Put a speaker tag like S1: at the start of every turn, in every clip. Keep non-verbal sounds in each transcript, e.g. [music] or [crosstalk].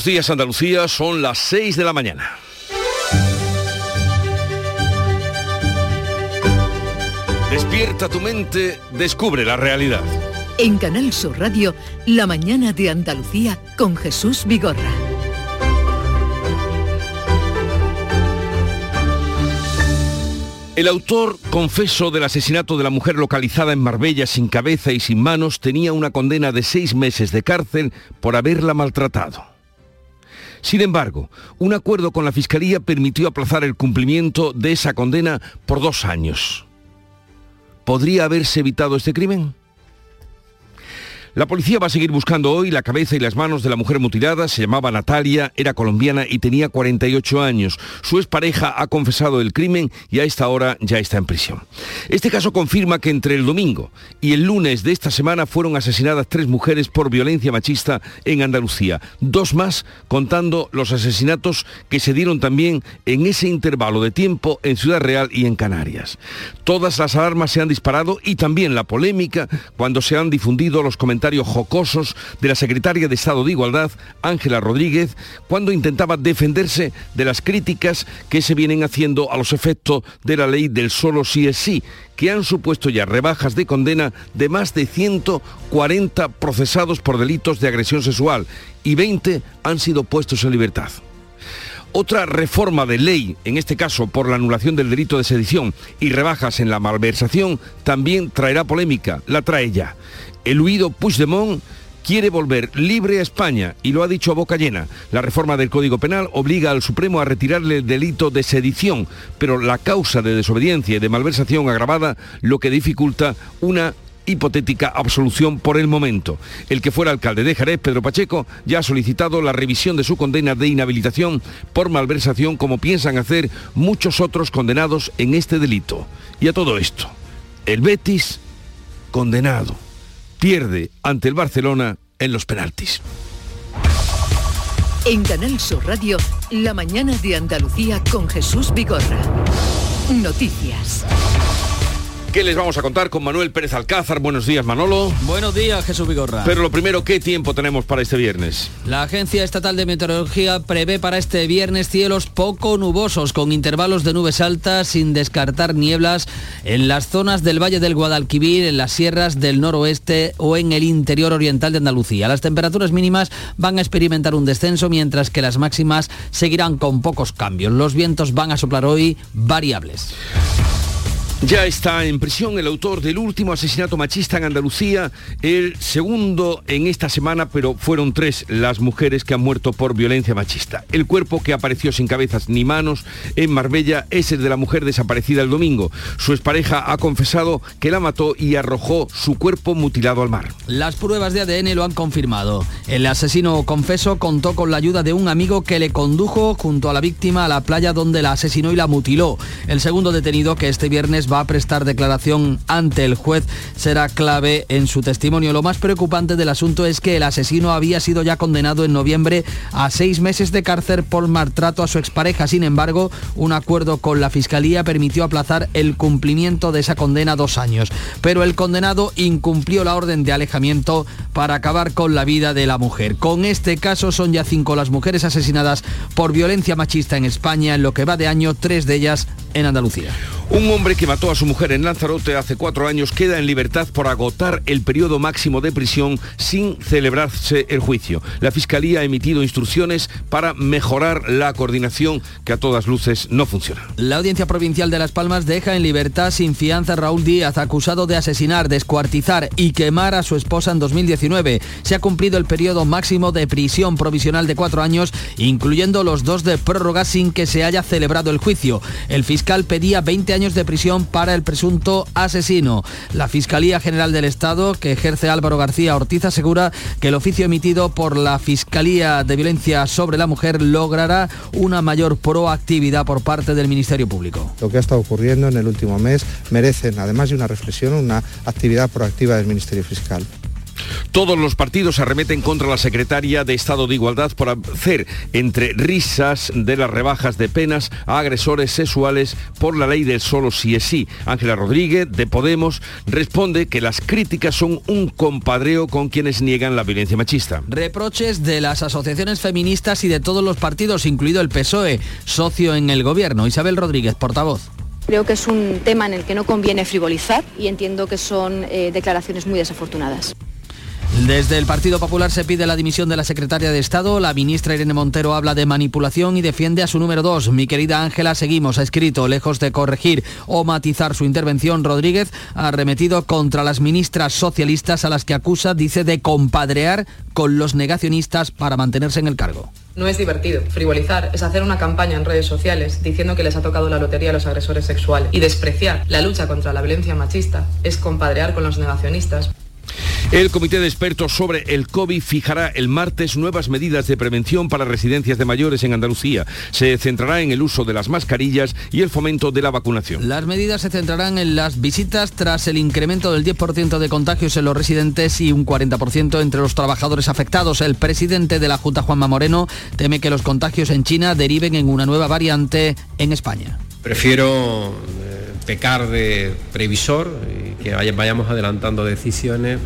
S1: Buenos días Andalucía, son las 6 de la mañana. Despierta tu mente, descubre la realidad.
S2: En Canal Sur Radio, La mañana de Andalucía con Jesús Vigorra.
S1: El autor, confeso del asesinato de la mujer localizada en Marbella sin cabeza y sin manos, tenía una condena de seis meses de cárcel por haberla maltratado. Sin embargo, un acuerdo con la Fiscalía permitió aplazar el cumplimiento de esa condena por dos años. ¿Podría haberse evitado este crimen? La policía va a seguir buscando hoy la cabeza y las manos de la mujer mutilada. Se llamaba Natalia, era colombiana y tenía 48 años. Su expareja ha confesado el crimen y a esta hora ya está en prisión. Este caso confirma que entre el domingo y el lunes de esta semana fueron asesinadas tres mujeres por violencia machista en Andalucía. Dos más contando los asesinatos que se dieron también en ese intervalo de tiempo en Ciudad Real y en Canarias. Todas las alarmas se han disparado y también la polémica cuando se han difundido los comentarios jocosos de la secretaria de Estado de Igualdad, Ángela Rodríguez, cuando intentaba defenderse de las críticas que se vienen haciendo a los efectos de la ley del solo sí es sí, que han supuesto ya rebajas de condena de más de 140 procesados por delitos de agresión sexual y 20 han sido puestos en libertad. Otra reforma de ley, en este caso por la anulación del delito de sedición y rebajas en la malversación, también traerá polémica, la trae ya. El huido Puigdemont quiere volver libre a España y lo ha dicho a boca llena. La reforma del Código Penal obliga al Supremo a retirarle el delito de sedición, pero la causa de desobediencia y de malversación agravada lo que dificulta una hipotética absolución por el momento. El que fuera alcalde de Jerez, Pedro Pacheco, ya ha solicitado la revisión de su condena de inhabilitación por malversación como piensan hacer muchos otros condenados en este delito. Y a todo esto, el Betis condenado pierde ante el Barcelona en los penaltis.
S2: En Canal Sur Radio, la mañana de Andalucía con Jesús Vigorra. Noticias.
S1: ¿Qué les vamos a contar con Manuel Pérez Alcázar? Buenos días, Manolo.
S3: Buenos días, Jesús Vigorra.
S1: Pero lo primero, ¿qué tiempo tenemos para este viernes?
S3: La Agencia Estatal de Meteorología prevé para este viernes cielos poco nubosos, con intervalos de nubes altas, sin descartar nieblas en las zonas del Valle del Guadalquivir, en las sierras del noroeste o en el interior oriental de Andalucía. Las temperaturas mínimas van a experimentar un descenso, mientras que las máximas seguirán con pocos cambios. Los vientos van a soplar hoy variables.
S1: Ya está en prisión el autor del último asesinato machista en Andalucía, el segundo en esta semana, pero fueron tres las mujeres que han muerto por violencia machista. El cuerpo que apareció sin cabezas ni manos en Marbella es el de la mujer desaparecida el domingo. Su expareja ha confesado que la mató y arrojó su cuerpo mutilado al mar.
S3: Las pruebas de ADN lo han confirmado. El asesino confeso contó con la ayuda de un amigo que le condujo junto a la víctima a la playa donde la asesinó y la mutiló. El segundo detenido que este viernes va a prestar declaración ante el juez será clave en su testimonio. Lo más preocupante del asunto es que el asesino había sido ya condenado en noviembre a seis meses de cárcel por maltrato a su expareja. Sin embargo, un acuerdo con la Fiscalía permitió aplazar el cumplimiento de esa condena dos años. Pero el condenado incumplió la orden de alejamiento para acabar con la vida de la mujer. Con este caso son ya cinco las mujeres asesinadas por violencia machista en España, en lo que va de año, tres de ellas en Andalucía.
S1: Un hombre que mató a su mujer en Lanzarote hace cuatro años queda en libertad por agotar el periodo máximo de prisión sin celebrarse el juicio. La Fiscalía ha emitido instrucciones para mejorar la coordinación que a todas luces no funciona.
S3: La Audiencia Provincial de Las Palmas deja en libertad sin fianza Raúl Díaz, acusado de asesinar, descuartizar y quemar a su esposa en 2019. Se ha cumplido el periodo máximo de prisión provisional de cuatro años, incluyendo los dos de prórroga sin que se haya celebrado el juicio. El fiscal pedía 20 años de prisión para el presunto asesino. La Fiscalía General del Estado, que ejerce Álvaro García Ortiz, asegura que el oficio emitido por la Fiscalía de Violencia sobre la Mujer logrará una mayor proactividad por parte del Ministerio Público.
S4: Lo que ha estado ocurriendo en el último mes merecen, además de una reflexión, una actividad proactiva del Ministerio Fiscal.
S1: Todos los partidos arremeten contra la secretaria de Estado de Igualdad por hacer entre risas de las rebajas de penas a agresores sexuales por la ley del solo sí es sí. Ángela Rodríguez, de Podemos, responde que las críticas son un compadreo con quienes niegan la violencia machista.
S3: Reproches de las asociaciones feministas y de todos los partidos, incluido el PSOE, socio en el gobierno. Isabel Rodríguez, portavoz.
S4: Creo que es un tema en el que no conviene frivolizar y entiendo que son eh, declaraciones muy desafortunadas.
S3: Desde el Partido Popular se pide la dimisión de la secretaria de Estado. La ministra Irene Montero habla de manipulación y defiende a su número dos. Mi querida Ángela, seguimos, ha escrito, lejos de corregir o matizar su intervención, Rodríguez ha arremetido contra las ministras socialistas a las que acusa, dice, de compadrear con los negacionistas para mantenerse en el cargo.
S5: No es divertido. Frivolizar es hacer una campaña en redes sociales diciendo que les ha tocado la lotería a los agresores sexuales. Y despreciar la lucha contra la violencia machista es compadrear con los negacionistas.
S1: El Comité de Expertos sobre el COVID fijará el martes nuevas medidas de prevención para residencias de mayores en Andalucía. Se centrará en el uso de las mascarillas y el fomento de la vacunación.
S3: Las medidas se centrarán en las visitas tras el incremento del 10% de contagios en los residentes y un 40% entre los trabajadores afectados. El presidente de la Junta, Juanma Moreno, teme que los contagios en China deriven en una nueva variante en España.
S6: Prefiero eh, pecar de previsor y que vayamos adelantando decisiones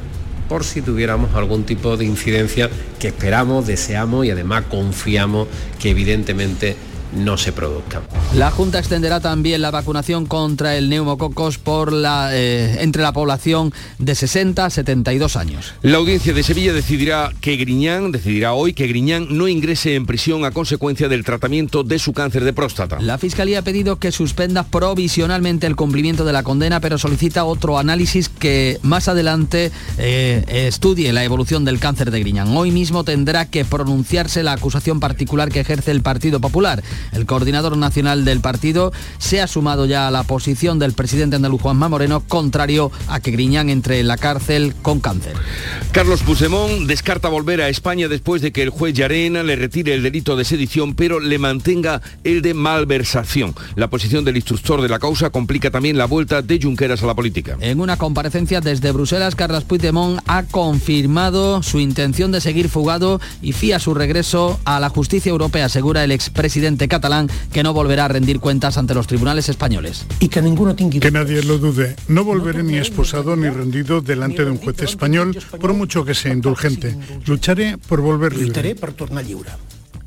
S6: por si tuviéramos algún tipo de incidencia que esperamos, deseamos y además confiamos que evidentemente no se produzca.
S3: La Junta extenderá también la vacunación contra el neumococos por la, eh, entre la población de 60 a 72 años.
S1: La audiencia de Sevilla decidirá que Griñán, decidirá hoy que Griñán no ingrese en prisión a consecuencia del tratamiento de su cáncer de próstata.
S3: La Fiscalía ha pedido que suspenda provisionalmente el cumplimiento de la condena, pero solicita otro análisis que más adelante eh, estudie la evolución del cáncer de Griñán. Hoy mismo tendrá que pronunciarse la acusación particular que ejerce el Partido Popular. El coordinador nacional del partido se ha sumado ya a la posición del presidente andaluz Juanma Moreno, contrario a que Griñán entre en la cárcel con cáncer.
S1: Carlos Puigdemont descarta volver a España después de que el juez Llarena le retire el delito de sedición, pero le mantenga el de malversación. La posición del instructor de la causa complica también la vuelta de Junqueras a la política.
S3: En una comparecencia desde Bruselas, Carlos Puigdemont ha confirmado su intención de seguir fugado y fía su regreso a la justicia europea, asegura el expresidente catalán que no volverá a rendir cuentas ante los tribunales españoles.
S7: Y que ninguno Que nadie lo dude. No volveré ni esposado ni rendido delante de un juez español, por mucho que sea indulgente. Lucharé por volver libre.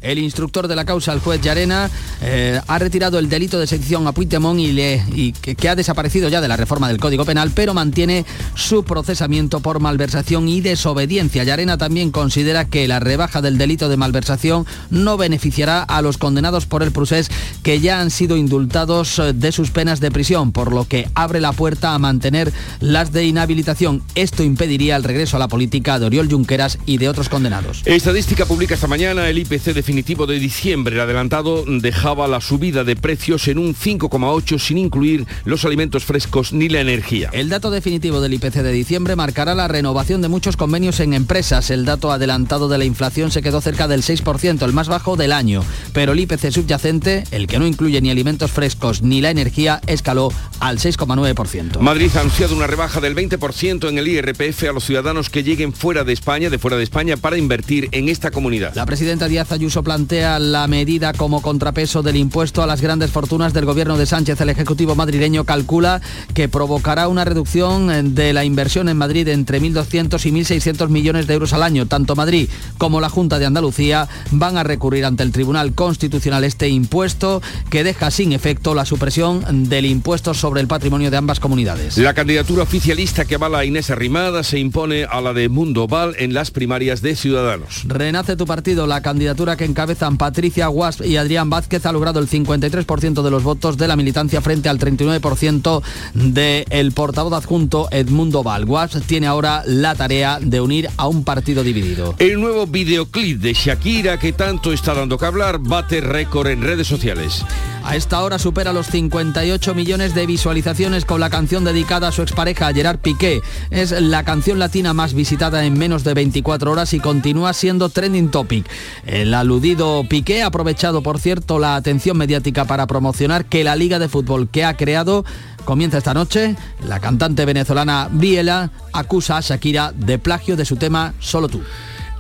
S3: El instructor de la causa, el juez Llarena, eh, ha retirado el delito de sedición a Puigdemont y, le, y que, ha desaparecido ya de la reforma del Código Penal, pero mantiene su procesamiento por malversación y desobediencia. Llarena también considera que la rebaja del delito de malversación no beneficiará a los condenados por el procés que ya han sido indultados eh, de sus penas de prisión, por lo que abre la puerta a mantener las de inhabilitación. Esto impediría el regreso a la política de Oriol Junqueras y de otros condenados.
S1: Estadística pública esta mañana el IPC definitivo de diciembre, el adelantado dejaba la subida de precios en un 5,8 sin incluir los alimentos frescos ni la energía.
S3: El dato definitivo del IPC de diciembre marcará la renovación de muchos convenios en empresas. El dato adelantado de la inflación se quedó cerca del 6%, el más bajo del año. Pero el IPC subyacente, el que no incluye ni alimentos frescos ni la energía, escaló al 6,9%.
S1: Madrid ha anunciado una rebaja del 20% en el IRPF a los ciudadanos que lleguen fuera de España, de fuera de España, para invertir en esta comunidad.
S3: La presidenta Díaz Ayuso plantea la medida como contrapeso del impuesto a las grandes fortunas del gobierno de Sánchez. El Ejecutivo madrileño calcula que provocará una reducción de la inversión en Madrid entre 1.200 y 1.600 millones de euros al año. Tanto Madrid como la Junta de Andalucía van a recurrir ante el Tribunal Constitucional este impuesto que deja sin efecto la supresión del impuesto sobre el patrimonio de ambas comunidades.
S1: La candidatura oficialista que avala a Inés Arrimada se impone a la de Mundo Val en las primarias de Ciudadanos.
S3: Renace tu partido, la candidatura que encabezan Patricia Guasp y Adrián Vázquez ha logrado el 53% de los votos de la militancia frente al 39% del portavoz adjunto Edmundo Val. Guasp tiene ahora la tarea de unir a un partido dividido.
S1: El nuevo videoclip de Shakira que tanto está dando que hablar bate récord en redes sociales.
S3: A esta hora supera los 58 millones de visualizaciones con la canción dedicada a su expareja Gerard Piqué. Es la canción latina más visitada en menos de 24 horas y continúa siendo trending topic. La aludido Piqué ha aprovechado, por cierto, la atención mediática para promocionar que la Liga de Fútbol que ha creado comienza esta noche. La cantante venezolana Biela acusa a Shakira de plagio de su tema Solo tú.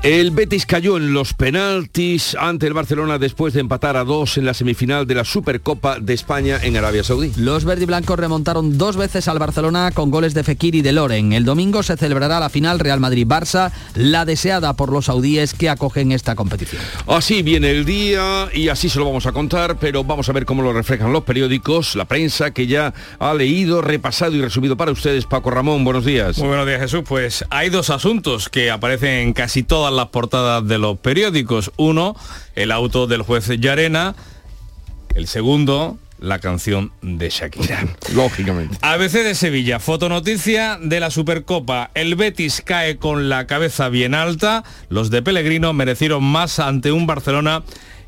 S1: El Betis cayó en los penaltis ante el Barcelona después de empatar a dos en la semifinal de la Supercopa de España en Arabia Saudí.
S3: Los verdiblancos remontaron dos veces al Barcelona con goles de Fekir y de Loren. El domingo se celebrará la final Real Madrid-Barça, la deseada por los saudíes que acogen esta competición.
S1: Así viene el día y así se lo vamos a contar, pero vamos a ver cómo lo reflejan los periódicos, la prensa que ya ha leído, repasado y resumido para ustedes. Paco Ramón, buenos días.
S8: Muy buenos días Jesús. Pues hay dos asuntos que aparecen en casi todas las portadas de los periódicos. Uno, el auto del juez Yarena. El segundo, la canción de Shakira. [laughs]
S1: Lógicamente.
S8: ABC de Sevilla, fotonoticia de la Supercopa. El Betis cae con la cabeza bien alta. Los de Pellegrino merecieron más ante un Barcelona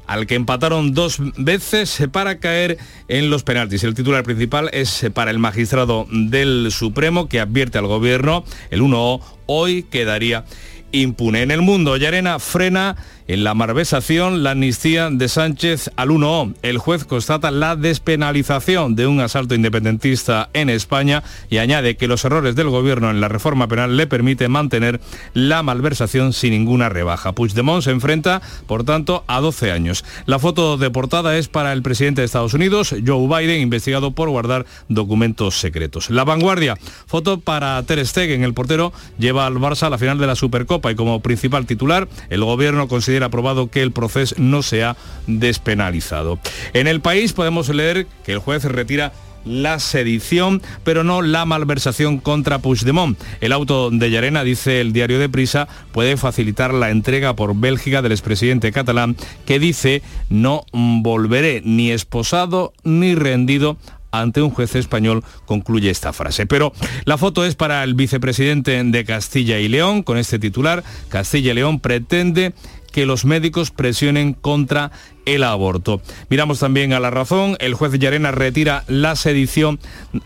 S8: al que empataron dos veces para caer en los penaltis. El titular principal es para el magistrado del Supremo que advierte al gobierno, el 1O, hoy quedaría impune. En el mundo, Yarena frena en la malversación, la amnistía de Sánchez al 1O. El juez constata la despenalización de un asalto independentista en España y añade que los errores del gobierno en la reforma penal le permiten mantener la malversación sin ninguna rebaja. Puigdemont se enfrenta, por tanto, a 12 años. La foto de portada es para el presidente de Estados Unidos, Joe Biden, investigado por guardar documentos secretos. La vanguardia, foto para Ter Stegen, el portero, lleva al Barça a la final de la Supercopa y como principal titular, el gobierno considera aprobado que el proceso no sea despenalizado. En el país podemos leer que el juez retira la sedición, pero no la malversación contra Puigdemont. El auto de Llarena, dice el diario de Prisa, puede facilitar la entrega por Bélgica del expresidente catalán que dice no volveré ni esposado ni rendido ante un juez español, concluye esta frase. Pero la foto es para el vicepresidente de Castilla y León, con este titular, Castilla y León pretende que los médicos presionen contra el aborto. Miramos también a la razón, el juez Llarena retira la sedición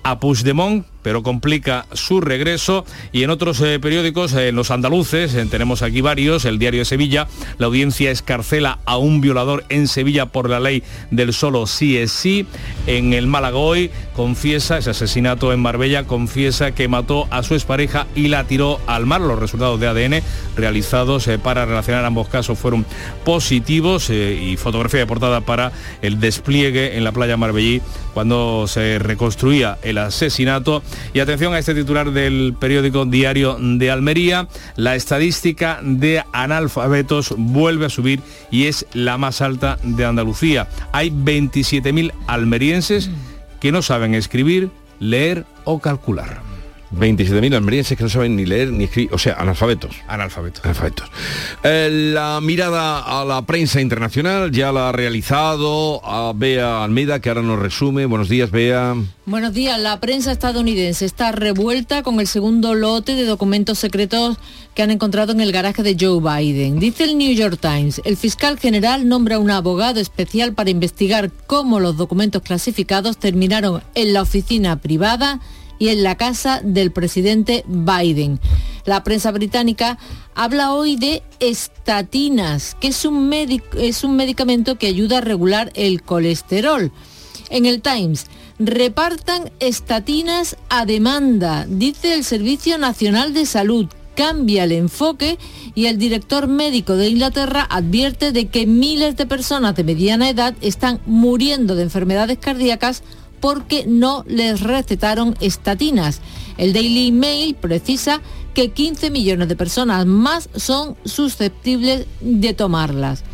S8: a Puigdemont, pero complica su regreso. Y en otros eh, periódicos, en los andaluces, eh, tenemos aquí varios, el Diario de Sevilla, la audiencia escarcela a un violador en Sevilla por la ley del solo sí es sí. En el Malagoy confiesa, ese asesinato en Marbella, confiesa que mató a su expareja y la tiró al mar. Los resultados de ADN realizados eh, para relacionar ambos casos fueron positivos y fotografía para el despliegue en la playa Marbellí cuando se reconstruía el asesinato. Y atención a este titular del periódico Diario de Almería, la estadística de analfabetos vuelve a subir y es la más alta de Andalucía. Hay 27.000 almerienses que no saben escribir, leer o calcular.
S1: 27.000 almerienses que no saben ni leer ni escribir, o sea, analfabetos.
S8: Analfabetos.
S1: Analfabetos. Eh, la mirada a la prensa internacional ya la ha realizado a Bea Almeida, que ahora nos resume. Buenos días, Bea.
S9: Buenos días. La prensa estadounidense está revuelta con el segundo lote de documentos secretos que han encontrado en el garaje de Joe Biden. Dice el New York Times, el fiscal general nombra un abogado especial para investigar cómo los documentos clasificados terminaron en la oficina privada y en la casa del presidente Biden. La prensa británica habla hoy de estatinas, que es un, medicamento que ayuda a regular el colesterol. En el Times, repartan estatinas a demanda, dice el Servicio Nacional de Salud. Cambia el enfoque y el director médico de Inglaterra advierte de que miles de personas de mediana edad están muriendo de enfermedades cardíacas porque no les recetaron estatinas. El Daily Mail precisa que 15 millones de personas más son susceptibles de tomarlas.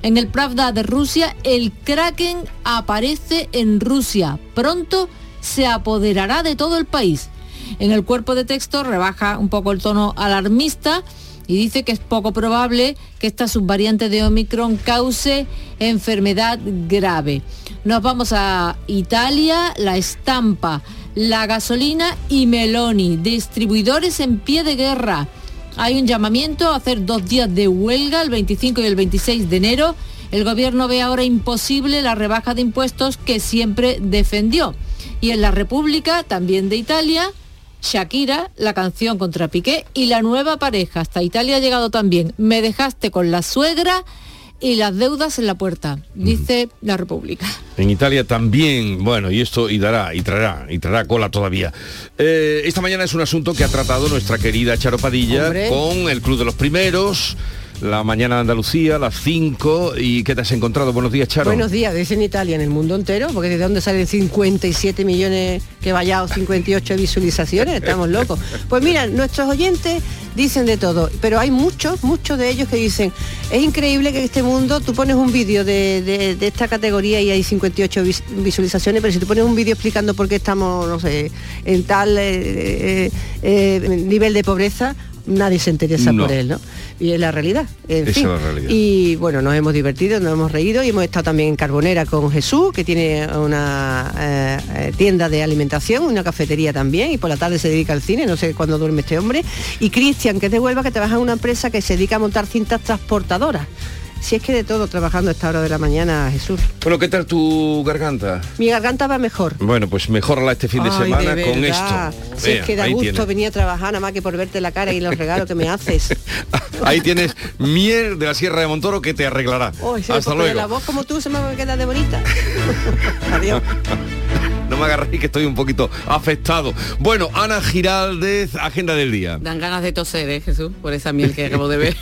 S9: En el Pravda de Rusia, el Kraken aparece en Rusia. Pronto se apoderará de todo el país. En el cuerpo de texto rebaja un poco el tono alarmista y dice que es poco probable que esta subvariante de Omicron cause enfermedad grave. Nos vamos a Italia, la estampa, la gasolina y Meloni, distribuidores en pie de guerra. Hay un llamamiento a hacer dos días de huelga, el 25 y el 26 de enero. El gobierno ve ahora imposible la rebaja de impuestos que siempre defendió. Y en la República, también de Italia, Shakira, la canción contra Piqué y la nueva pareja. Hasta Italia ha llegado también. Me dejaste con la suegra
S10: y las deudas en la puerta, dice la República.
S1: En Italia también, bueno, y esto y dará, y traerá, y traerá cola todavía. Eh, esta mañana es un asunto que ha tratado nuestra querida Charo Padilla con el Club de los Primeros la mañana de Andalucía, las 5. ¿Y qué te has encontrado? Buenos días, Charo.
S11: Buenos días, desde en Italia, en el mundo entero, porque desde dónde salen 57 millones que vaya o 58 visualizaciones, estamos locos. Pues mira, nuestros oyentes dicen de todo, pero hay muchos, muchos de ellos que dicen, es increíble que en este mundo tú pones un vídeo de, esta categoría y hay 58 visualizaciones, pero si tú pones un vídeo explicando por qué estamos, no sé, en tal eh, eh, eh, nivel de pobreza, nadie se interesa por él, ¿no? Y es la realidad. En fin. Y bueno, nos hemos divertido, nos hemos reído y hemos estado también en Carbonera con Jesús, que tiene una eh, eh, tienda de alimentación, una cafetería también, y por la tarde se dedica al cine, no sé cuándo duerme este hombre. Y Cristian, que es de Huelva, que trabaja en una empresa que se dedica a montar cintas transportadoras. Si es que de todo trabajando a esta hora de la mañana, Jesús.
S1: Bueno, ¿qué tal tu garganta?
S11: Mi garganta va mejor.
S1: Bueno, pues mejorala este fin de semana con esto.
S11: Si es que da gusto venir a trabajar nada más que por verte la cara y los regalos que me haces. [laughs]
S1: ahí tienes miel de la Sierra de Montoro que te arreglará. Hasta luego.
S11: la voz como tú se me va a quedar de bonita. [laughs] Adiós
S1: no me agarréis que estoy un poquito afectado. Bueno, Ana Giraldez, agenda del día.
S12: Dan ganas de toser, ¿eh, Jesús? Por esa miel que acabo de ver.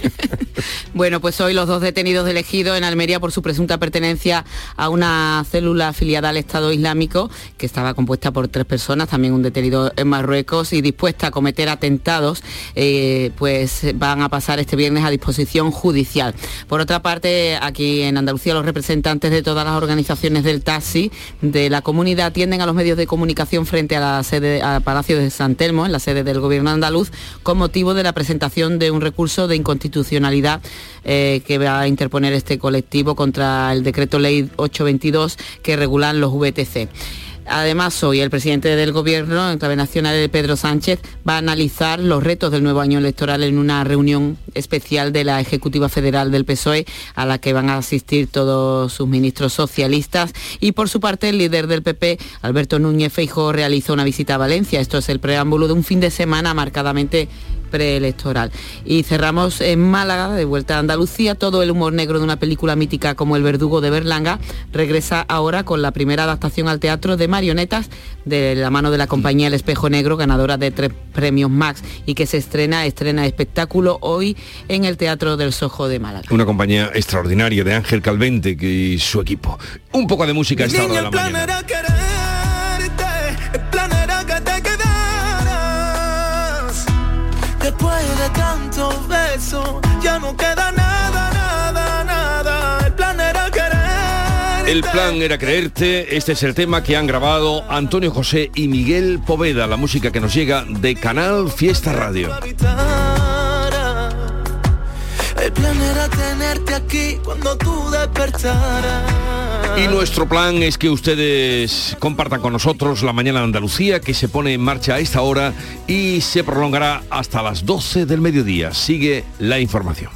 S12: [laughs] bueno, pues hoy los dos detenidos elegidos en Almería por su presunta pertenencia a una célula afiliada al Estado Islámico, que estaba compuesta por tres personas, también un detenido en Marruecos, y dispuesta a cometer atentados, eh, pues van a pasar este viernes a disposición judicial. Por otra parte, aquí en Andalucía los representantes de todas las organizaciones del taxi de la comunidad a los medios de comunicación frente a la sede a Palacio de San Telmo, en la sede del Gobierno andaluz, con motivo de la presentación de un recurso de inconstitucionalidad eh, que va a interponer este colectivo contra el decreto ley 822 que regulan los VTC. Además, hoy el presidente del Gobierno, en clave nacional, Pedro Sánchez, va a analizar los retos del nuevo año electoral en una reunión especial de la Ejecutiva Federal del PSOE, a la que van a asistir todos sus ministros socialistas. Y por su parte, el líder del PP, Alberto Núñez Feijóo, realizó una visita a Valencia. Esto es el preámbulo de un fin de semana marcadamente preelectoral. Y cerramos en Málaga, de vuelta a Andalucía, todo el humor negro de una película mítica como El verdugo de Berlanga regresa ahora con la primera adaptación al teatro de marionetas de la mano de la compañía El Espejo Negro, ganadora de tres premios Max y que se estrena, estrena espectáculo hoy en el Teatro del Sojo de Málaga.
S1: Una compañía extraordinaria de Ángel Calvente y su equipo. Un poco de música esta hora de la mañana. Ya no queda nada, nada, nada. El plan era creerte. El plan era creerte. Este es el tema que han grabado Antonio José y Miguel Poveda, la música que nos llega de Canal Fiesta Radio. El plan era tenerte aquí cuando tú despertaras. Y nuestro plan es que ustedes compartan con nosotros la mañana de Andalucía que se pone en marcha a esta hora y se prolongará hasta las 12 del mediodía. Sigue la información.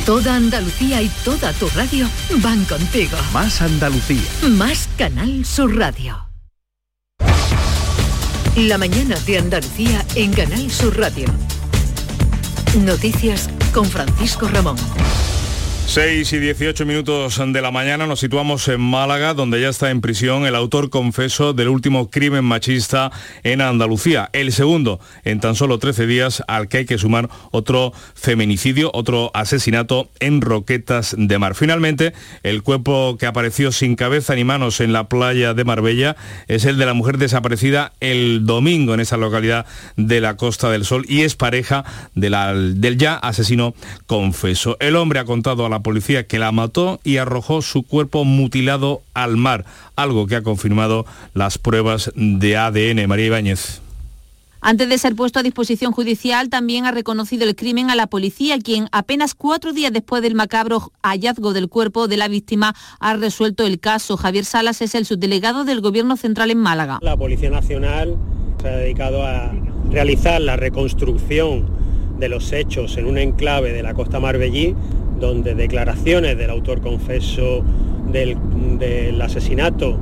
S2: Toda Andalucía y toda tu radio van contigo.
S13: Más Andalucía.
S2: Más Canal Sur Radio. La mañana de Andalucía en Canal Sur Radio. Noticias con Francisco Ramón.
S8: 6 y 18 minutos de la mañana nos situamos en Málaga, donde ya está en prisión el autor confeso del último crimen machista en Andalucía. El segundo en tan solo 13 días, al que hay que sumar otro feminicidio, otro asesinato en Roquetas de Mar. Finalmente, el cuerpo que apareció sin cabeza ni manos en la playa de Marbella es el de la mujer desaparecida el domingo en esa localidad de la Costa del Sol y es pareja del ya asesino confeso. El hombre ha contado a la policía que la mató y arrojó su cuerpo mutilado al mar, algo que ha confirmado las pruebas de ADN. María Ibáñez.
S14: Antes de ser puesto a disposición judicial, también ha reconocido el crimen a la policía, quien apenas cuatro días después del macabro hallazgo del cuerpo de la víctima ha resuelto el caso. Javier Salas es el subdelegado del Gobierno Central en Málaga.
S15: La Policía Nacional se ha dedicado a realizar la reconstrucción de los hechos en un enclave de la costa marbellí, donde declaraciones del autor confeso del, asesinato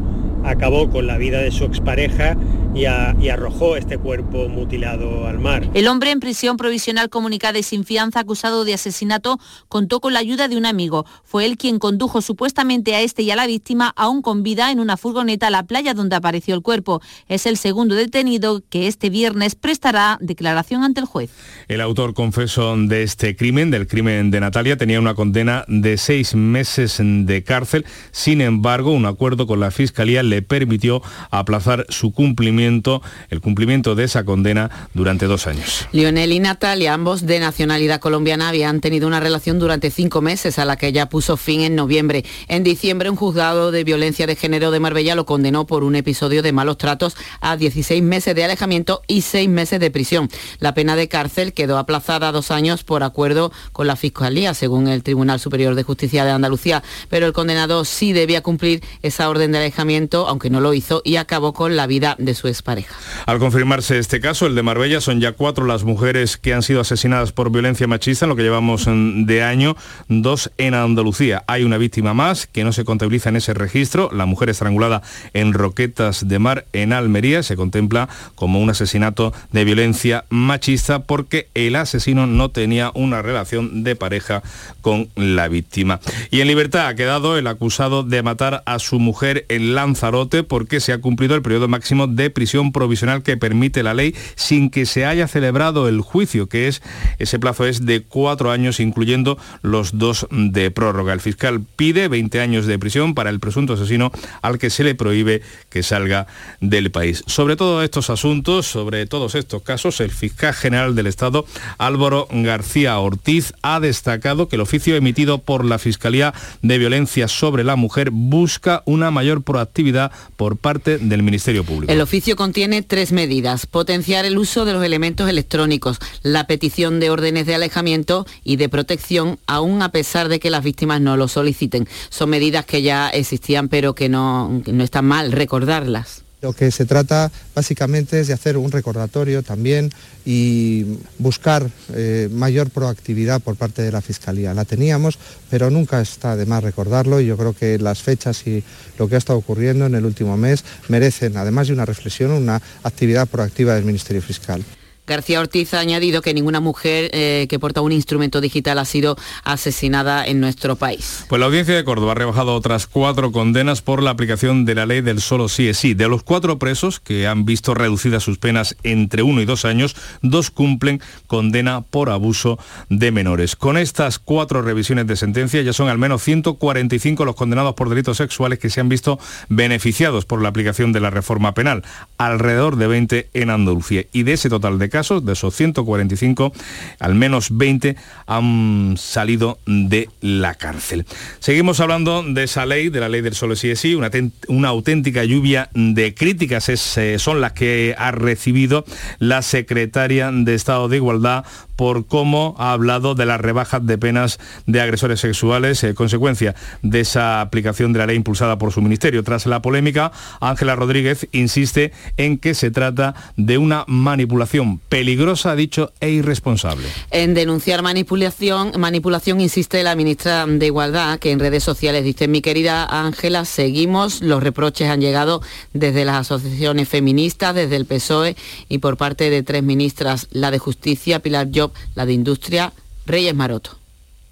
S15: acabó con la vida de su expareja y, a, y, arrojó este cuerpo mutilado al mar.
S14: El hombre en prisión provisional comunicada y sin fianza acusado de asesinato contó con la ayuda de un amigo. Fue él quien condujo supuestamente a este y a la víctima aún con vida en una furgoneta a la playa donde apareció el cuerpo. Es el segundo detenido que este viernes prestará declaración ante el juez.
S8: El autor confeso de este crimen, del crimen de Natalia, tenía una condena de seis meses de cárcel. Sin embargo, un acuerdo con la Fiscalía le permitió aplazar su cumplimiento el cumplimiento de esa condena durante dos años.
S12: Lionel y Natalia, ambos de nacionalidad colombiana, habían tenido una relación durante cinco meses a la que ya puso fin en noviembre. En diciembre, un juzgado de violencia de género de Marbella lo condenó por un episodio de malos tratos a 16 meses de alejamiento y seis meses de prisión. La pena de cárcel quedó aplazada dos años por acuerdo con la Fiscalía, según el Tribunal Superior de Justicia de Andalucía, pero el condenado sí debía cumplir esa orden de alejamiento, aunque no lo hizo, y acabó con la vida de su expareja.
S8: Al confirmarse este caso, el de Marbella, son ya cuatro las mujeres que han sido asesinadas por violencia machista en lo que llevamos de año, dos en Andalucía. Hay una víctima más que no se contabiliza en ese registro, la mujer estrangulada en Roquetas de Mar, en Almería, se contempla como un asesinato de violencia machista porque el asesino no tenía una relación de pareja con la víctima. Y en libertad ha quedado el acusado de matar a su mujer en Lanzarote porque se ha cumplido el periodo máximo de prisión provisional que permite la ley sin que se haya celebrado el juicio, que es ese plazo es de cuatro años, incluyendo los dos de prórroga. El fiscal pide 20 años de prisión para el presunto asesino al que se le prohíbe que salga del país. Sobre todos estos asuntos, sobre todos estos casos, el fiscal general del Estado, Álvaro García Ortiz, ha destacado que el oficio emitido por la Fiscalía de Violencia sobre la Mujer busca una mayor proactividad por parte del Ministerio Público.
S12: El oficio contiene tres medidas. Potenciar el uso de los elementos electrónicos, la petición de órdenes de alejamiento y de protección, aún a pesar de que las víctimas no lo soliciten. Son medidas que ya existían, pero que no, que no están mal recordarlas.
S16: Lo que se trata básicamente es de hacer un recordatorio también y buscar eh, mayor proactividad por parte de la Fiscalía. La teníamos, pero nunca está de más recordarlo y yo creo que las fechas y lo que ha estado ocurriendo en el último mes merecen, además de una reflexión, una actividad proactiva del Ministerio Fiscal.
S12: García Ortiz ha añadido que ninguna mujer eh, que porta un instrumento digital ha sido asesinada en nuestro país.
S8: Pues la audiencia de Córdoba ha rebajado otras cuatro condenas por la aplicación de la ley del solo sí es sí. De los cuatro presos que han visto reducidas sus penas entre uno y dos años, dos cumplen condena por abuso de menores. Con estas cuatro revisiones de sentencia ya son al menos 145 los condenados por delitos sexuales que se han visto beneficiados por la aplicación de la reforma penal, alrededor de 20 en Andalucía. Y de ese total de casos, de esos 145, al menos 20 han salido de la cárcel. Seguimos hablando de esa ley, de la ley del solo sí es sí, una, una auténtica lluvia de críticas es, eh, son las que ha recibido la secretaria de Estado de Igualdad por cómo ha hablado de las rebajas de penas de agresores sexuales, eh, consecuencia de esa aplicación de la ley impulsada por su ministerio. Tras la polémica, Ángela Rodríguez insiste en que se trata de una manipulación peligrosa, ha dicho, e irresponsable.
S12: En denunciar manipulación, manipulación insiste la ministra de Igualdad, que en redes sociales dice, mi querida Ángela, seguimos, los reproches han llegado desde las asociaciones feministas, desde el PSOE y por parte de tres ministras, la de Justicia, Pilar Job, la de Industria, Reyes Maroto.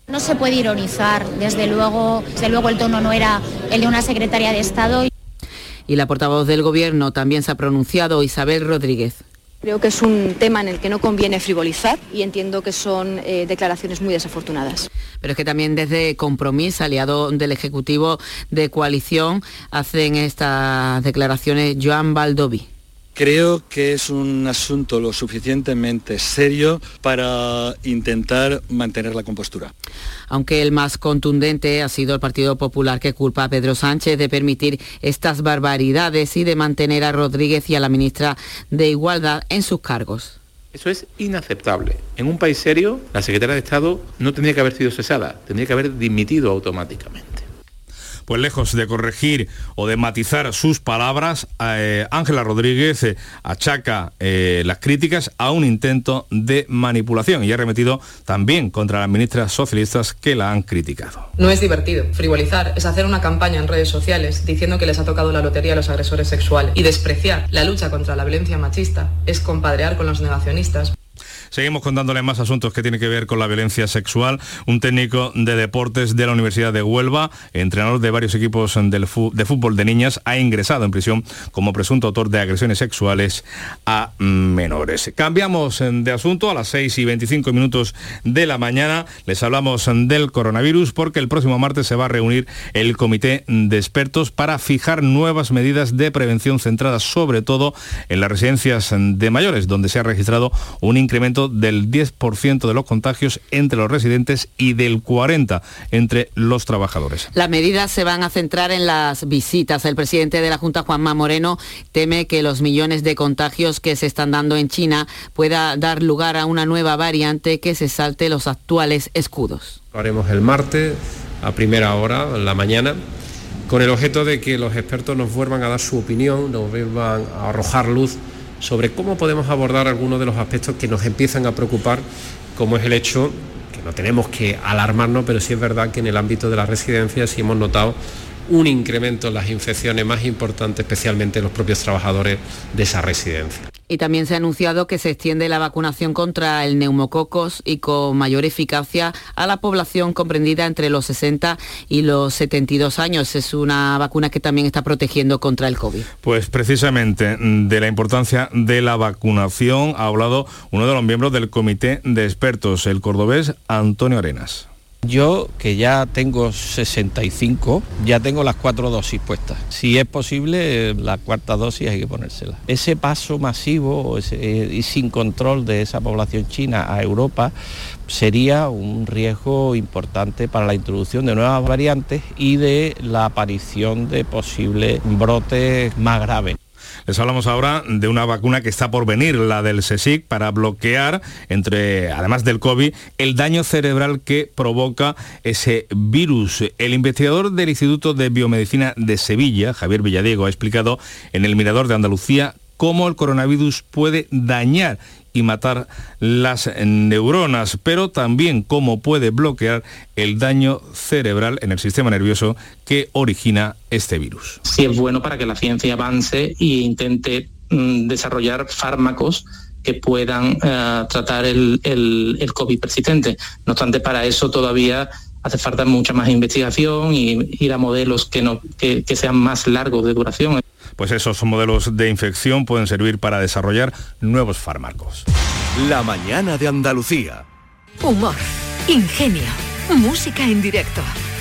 S17: No se puede ironizar, desde luego, desde luego el tono no era el de una secretaria de Estado.
S12: Y la portavoz del Gobierno también se ha pronunciado, Isabel Rodríguez.
S4: Creo que es un tema en el que no conviene frivolizar y entiendo que son eh, declaraciones muy desafortunadas.
S12: Pero es que también desde Compromís, aliado del Ejecutivo de Coalición, hacen estas declaraciones Joan Baldoví
S18: Creo que es un asunto lo suficientemente serio para intentar mantener la compostura.
S12: Aunque el más contundente ha sido el Partido Popular que culpa a Pedro Sánchez de permitir estas barbaridades y de mantener a Rodríguez y a la ministra de Igualdad en sus cargos.
S19: Eso es inaceptable. En un país serio, la secretaria de Estado no tendría que haber sido cesada, tendría que haber dimitido automáticamente
S8: pues lejos de corregir o de matizar sus palabras, eh, Ángela Rodríguez eh, achaca eh, las críticas a un intento de manipulación y ha remetido también contra las ministras socialistas que la han criticado.
S5: No es divertido. Frivolizar es hacer una campaña en redes sociales diciendo que les ha tocado la lotería a los agresores sexuales y despreciar la lucha contra la violencia machista es compadrear con los negacionistas.
S8: Seguimos contándole más asuntos que tienen que ver con la violencia sexual. Un técnico de deportes de la Universidad de Huelva, entrenador de varios equipos de fútbol de niñas, ha ingresado en prisión como presunto autor de agresiones sexuales a menores. Cambiamos de asunto a las 6 y 25 minutos de la mañana. Les hablamos del coronavirus porque el próximo martes se va a reunir el comité de expertos para fijar nuevas medidas de prevención centradas sobre todo en las residencias de mayores, donde se ha registrado un incremento del 10% de los contagios entre los residentes y del 40% entre los trabajadores.
S12: Las medidas se van a centrar en las visitas. El presidente de la Junta, Juanma Moreno, teme que los millones de contagios que se están dando en China pueda dar lugar a una nueva variante que se salte los actuales escudos.
S19: Lo haremos el martes a primera hora, en la mañana, con el objeto de que los expertos nos vuelvan a dar su opinión, nos vuelvan a arrojar luz sobre cómo podemos abordar algunos de los aspectos que nos empiezan a preocupar, como es el hecho, que no tenemos que alarmarnos, pero sí es verdad que en el ámbito de las residencias sí hemos notado un incremento en las infecciones más importantes, especialmente en los propios trabajadores de esa residencia.
S12: Y también se ha anunciado que se extiende la vacunación contra el neumococos y con mayor eficacia a la población comprendida entre los 60 y los 72 años. Es una vacuna que también está protegiendo contra el COVID.
S8: Pues precisamente de la importancia de la vacunación ha hablado uno de los miembros del comité de expertos, el cordobés Antonio Arenas.
S20: Yo, que ya tengo 65, ya tengo las cuatro dosis puestas. Si es posible, la cuarta dosis hay que ponérsela. Ese paso masivo eh, y sin control de esa población china a Europa sería un riesgo importante para la introducción de nuevas variantes y de la aparición de posibles brotes más graves.
S8: Les hablamos ahora de una vacuna que está por venir, la del CSIC, para bloquear, entre, además del COVID, el daño cerebral que provoca ese virus. El investigador del Instituto de Biomedicina de Sevilla, Javier Villadiego, ha explicado en el Mirador de Andalucía cómo el coronavirus puede dañar y matar las neuronas, pero también cómo puede bloquear el daño cerebral en el sistema nervioso que origina este virus.
S21: Sí es bueno para que la ciencia avance e intente mm, desarrollar fármacos que puedan eh, tratar el, COVID persistente. No obstante, para eso todavía hace falta mucha más investigación y ir a modelos que, no, que sean más largos de duración
S8: pues esos modelos de infección pueden servir para desarrollar nuevos fármacos.
S13: La mañana de Andalucía.
S2: Humor, ingenio, música en directo,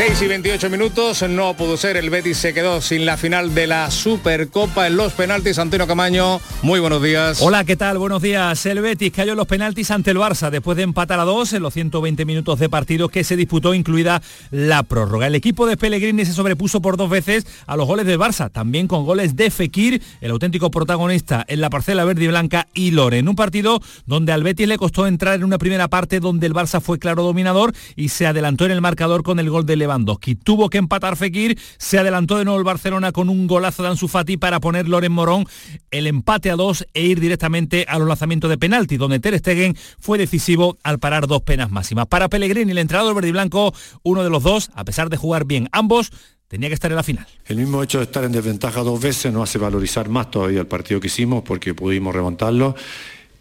S8: 6 y 28 minutos, no pudo ser, el Betis se quedó sin la final de la Supercopa en los penaltis. Antonio Camaño, muy buenos días.
S22: Hola, ¿qué tal? Buenos días. El Betis cayó en los penaltis ante el Barça después de empatar a dos en los 120 minutos de partido que se disputó, incluida la prórroga. El equipo de Pellegrini se sobrepuso por dos veces a los goles del Barça, también con goles de Fekir, el auténtico protagonista en la parcela verde y blanca, y Loren. Un partido donde al Betis le costó entrar en una primera parte donde el Barça fue claro dominador y se adelantó en el marcador con el gol de Lewandowski. Tuvo que empatar Fekir, se adelantó de nuevo el Barcelona con un golazo de Ansu Fati para poner Loren Morón el empate a dos e ir directamente a los lanzamientos de penalti, donde Ter Stegen fue decisivo al parar dos penas máximas. Para Pellegrini, el entrenador verde y blanco, uno de los dos, a pesar de jugar bien ambos, tenía que estar en la final.
S23: El mismo hecho de estar en desventaja dos veces nos hace valorizar más todavía el partido que hicimos porque pudimos remontarlo.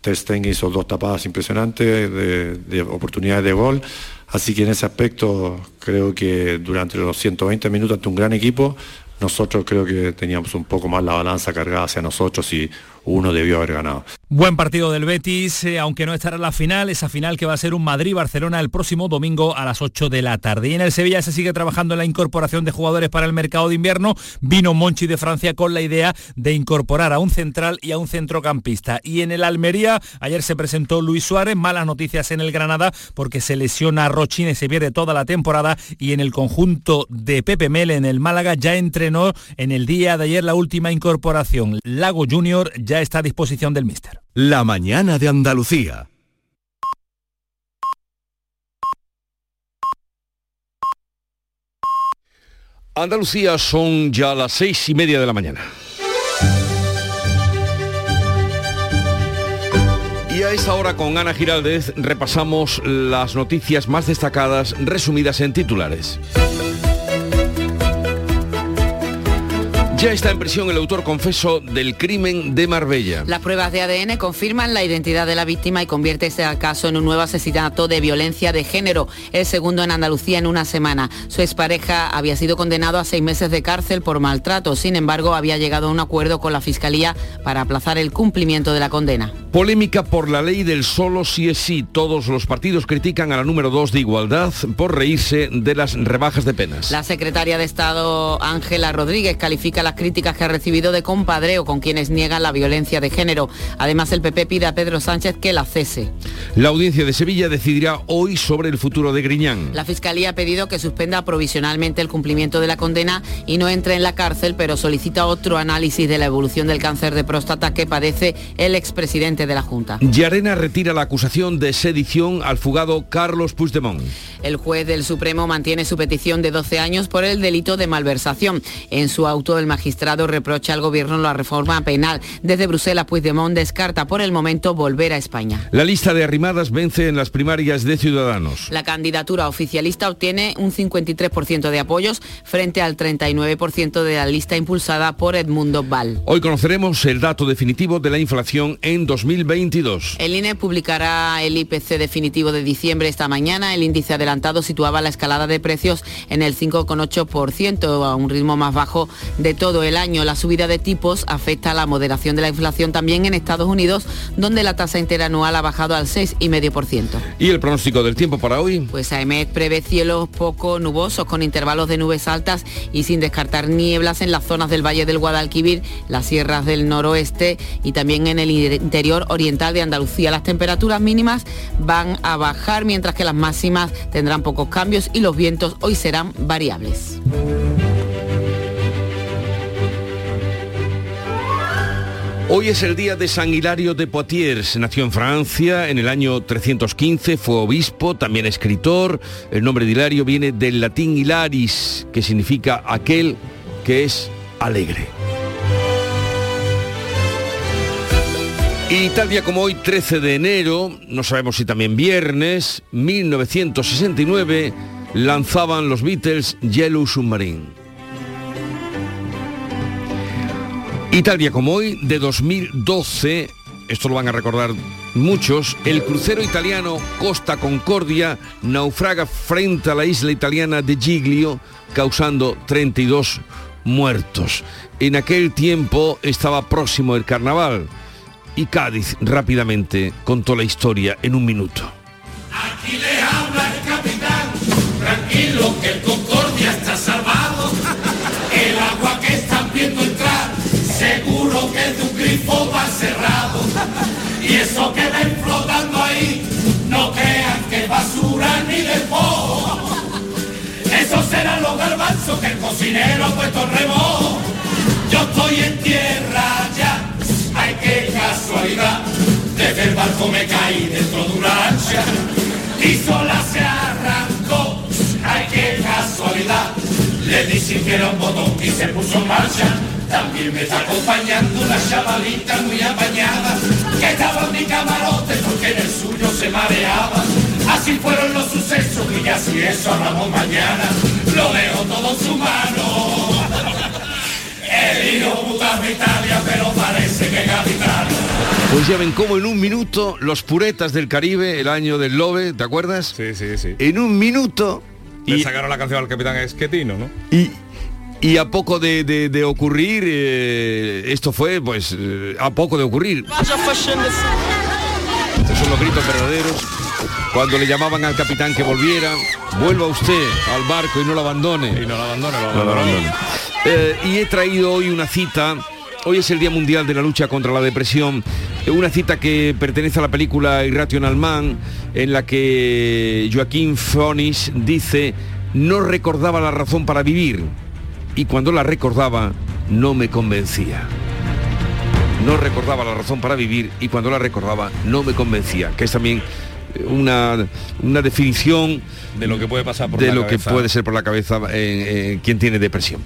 S23: Ter Stegen hizo dos tapadas impresionantes de, de oportunidades de gol. Así que en ese aspecto creo que durante los 120 minutos ante un gran equipo, nosotros creo que teníamos un poco más la balanza cargada hacia nosotros y uno debió haber ganado.
S22: Buen partido del Betis, eh, aunque no estará en la final, esa final que va a ser un Madrid-Barcelona el próximo domingo a las 8 de la tarde. Y en el Sevilla se sigue trabajando en la incorporación de jugadores para el mercado de invierno. Vino Monchi de Francia con la idea de incorporar a un central y a un centrocampista. Y en el Almería, ayer se presentó Luis Suárez, malas noticias en el Granada porque se lesiona a y se pierde toda la temporada. Y en el conjunto de Pepe Mel en el Málaga ya entrenó en el día de ayer la última incorporación. Lago Junior ya está a disposición del míster.
S13: La mañana de Andalucía.
S1: Andalucía son ya las seis y media de la mañana. Y a esta hora con Ana Giraldez repasamos las noticias más destacadas resumidas en titulares. Ya está en prisión el autor confeso del crimen de Marbella.
S12: Las pruebas de ADN confirman la identidad de la víctima y convierte este caso en un nuevo asesinato de violencia de género, el segundo en Andalucía en una semana. Su expareja había sido condenado a seis meses de cárcel por maltrato, sin embargo había llegado a un acuerdo con la Fiscalía para aplazar el cumplimiento de la condena.
S1: Polémica por la ley del solo sí es sí. Todos los partidos critican a la número 2 de igualdad por reírse de las rebajas de penas.
S12: La secretaria de Estado Ángela Rodríguez califica las críticas que ha recibido de compadreo con quienes niegan la violencia de género. Además, el PP pide a Pedro Sánchez que la cese.
S1: La audiencia de Sevilla decidirá hoy sobre el futuro de Griñán.
S12: La Fiscalía ha pedido que suspenda provisionalmente el cumplimiento de la condena y no entre en la cárcel, pero solicita otro análisis de la evolución del cáncer de próstata que padece el expresidente de la Junta.
S1: Llarena retira la acusación de sedición al fugado Carlos Puigdemont.
S12: El juez del Supremo mantiene su petición de 12 años por el delito de malversación. En su auto, el magistrado reprocha al gobierno la reforma penal. Desde Bruselas, Puigdemont descarta por el momento volver a España.
S1: La lista de arrimadas vence en las primarias de Ciudadanos.
S12: La candidatura oficialista obtiene un 53% de apoyos frente al 39% de la lista impulsada por Edmundo Val.
S1: Hoy conoceremos el dato definitivo de la inflación en 2022.
S12: El INE publicará el IPC definitivo de diciembre esta mañana. El índice adelantado situaba la escalada de precios en el 5,8%, a un ritmo más bajo de todo el año. La subida de tipos afecta a la moderación de la inflación también en Estados Unidos, donde la tasa interanual ha bajado al 6,5%.
S1: ¿Y el pronóstico del tiempo para hoy?
S12: Pues AEMET prevé cielos poco nubosos con intervalos de nubes altas y sin descartar nieblas en las zonas del Valle del Guadalquivir, las sierras del noroeste y también en el interior oriental de Andalucía. Las temperaturas mínimas van a bajar mientras que las máximas tendrán pocos cambios y los vientos hoy serán variables.
S1: Hoy es el día de San Hilario de Poitiers. Nació en Francia en el año 315, fue obispo, también escritor. El nombre de Hilario viene del latín hilaris, que significa aquel que es alegre. Y tal día como hoy, 13 de enero, no sabemos si también viernes, 1969, lanzaban los Beatles Yellow Submarine. Y tal día como hoy, de 2012, esto lo van a recordar muchos, el crucero italiano Costa Concordia naufraga frente a la isla italiana de Giglio, causando 32 muertos. En aquel tiempo estaba próximo el carnaval y Cádiz rápidamente contó la historia en un minuto.
S24: Aquí le habla el capitán, tranquilo que eso que ven flotando ahí, no crean que basura ni de pojo. Esos serán los garbanzos que el cocinero ha puesto en. Yo estoy en tierra ya, ay qué casualidad. Desde el barco me caí dentro de una ancha y sola se arrancó. Ay, qué casualidad. Le di que era un botón y se puso en marcha. También me está acompañando una chavalita muy apañada que estaba en mi camarote porque en el suyo se mareaba. Así fueron los sucesos y ya si eso hablamos mañana. lo dejo todo en su mano. El hijo puta de Italia, pero parece que es gaditano.
S1: Pues ya ven cómo en un minuto los puretas del Caribe, el año del Lobe, ¿te acuerdas?
S8: Sí, sí, sí.
S1: En un minuto
S8: Le sacaron la canción al capitán Esquetino, ¿no?
S1: y, y a poco de, de- de ocurrir, eh, esto fue pues eh, a poco de ocurrir. Estos son los gritos verdaderos. Cuando le llamaban al capitán que volviera, vuelva usted al barco y no lo abandone.
S8: Y no lo abandone, lo
S1: No lo abandone. Eh, y he traído hoy una cita. Hoy es el Día Mundial de la Lucha contra la Depresión. Eh, Una cita que pertenece a la película Irrational Man, en la que Joaquín Phoenix dice, no recordaba la razón para vivir. Y cuando la recordaba, no me convencía. No recordaba la razón para vivir y cuando la recordaba, no me convencía. Que es también una, una definición
S8: de lo que puede pasar por
S1: de
S8: la
S1: lo
S8: cabeza.
S1: que puede ser por la cabeza eh, eh, quien tiene depresión.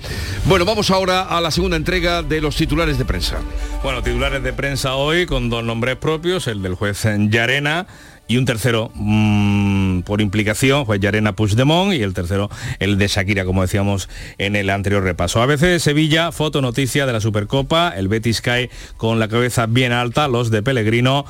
S1: Bueno, vamos ahora a la segunda entrega de los titulares de prensa.
S8: Bueno, titulares de prensa hoy con dos nombres propios, el del juez Yarena y un tercero mm, por implicación, juez Yarena Puigdemont y el tercero el de Shakira, como decíamos en el anterior repaso. ABC de Sevilla, foto noticia de la Supercopa, el Betis cae con la cabeza bien alta, los de Pellegrino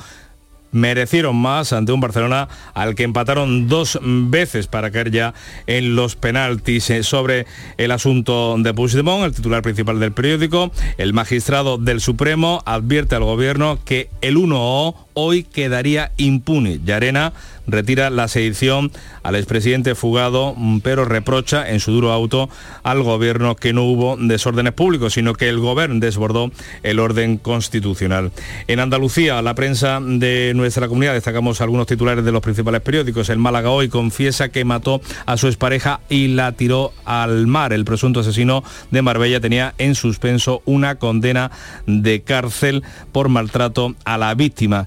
S8: merecieron más ante un Barcelona al que empataron dos veces para caer ya en los penaltis Eh, sobre el asunto de Puigdemont, el titular principal del periódico. El magistrado del Supremo advierte al gobierno que el 1O hoy quedaría impune. Yarena retira la sedición al expresidente fugado, mm, pero reprocha en su duro auto al gobierno que no hubo desórdenes públicos, sino que el gobierno desbordó el orden constitucional. En Andalucía, la prensa de nuestra comunidad, destacamos algunos titulares de los principales periódicos. El Málaga hoy confiesa que mató a su expareja y la tiró al mar. El presunto asesino de Marbella tenía en suspenso una condena de cárcel por maltrato a la víctima.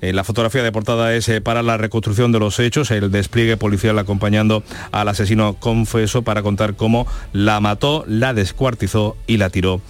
S8: Eh, la fotografía de portada es eh, para la reconstrucción de los hechos, el despliegue policial acompañando al asesino confeso para contar cómo la mató, la descuartizó y la tiró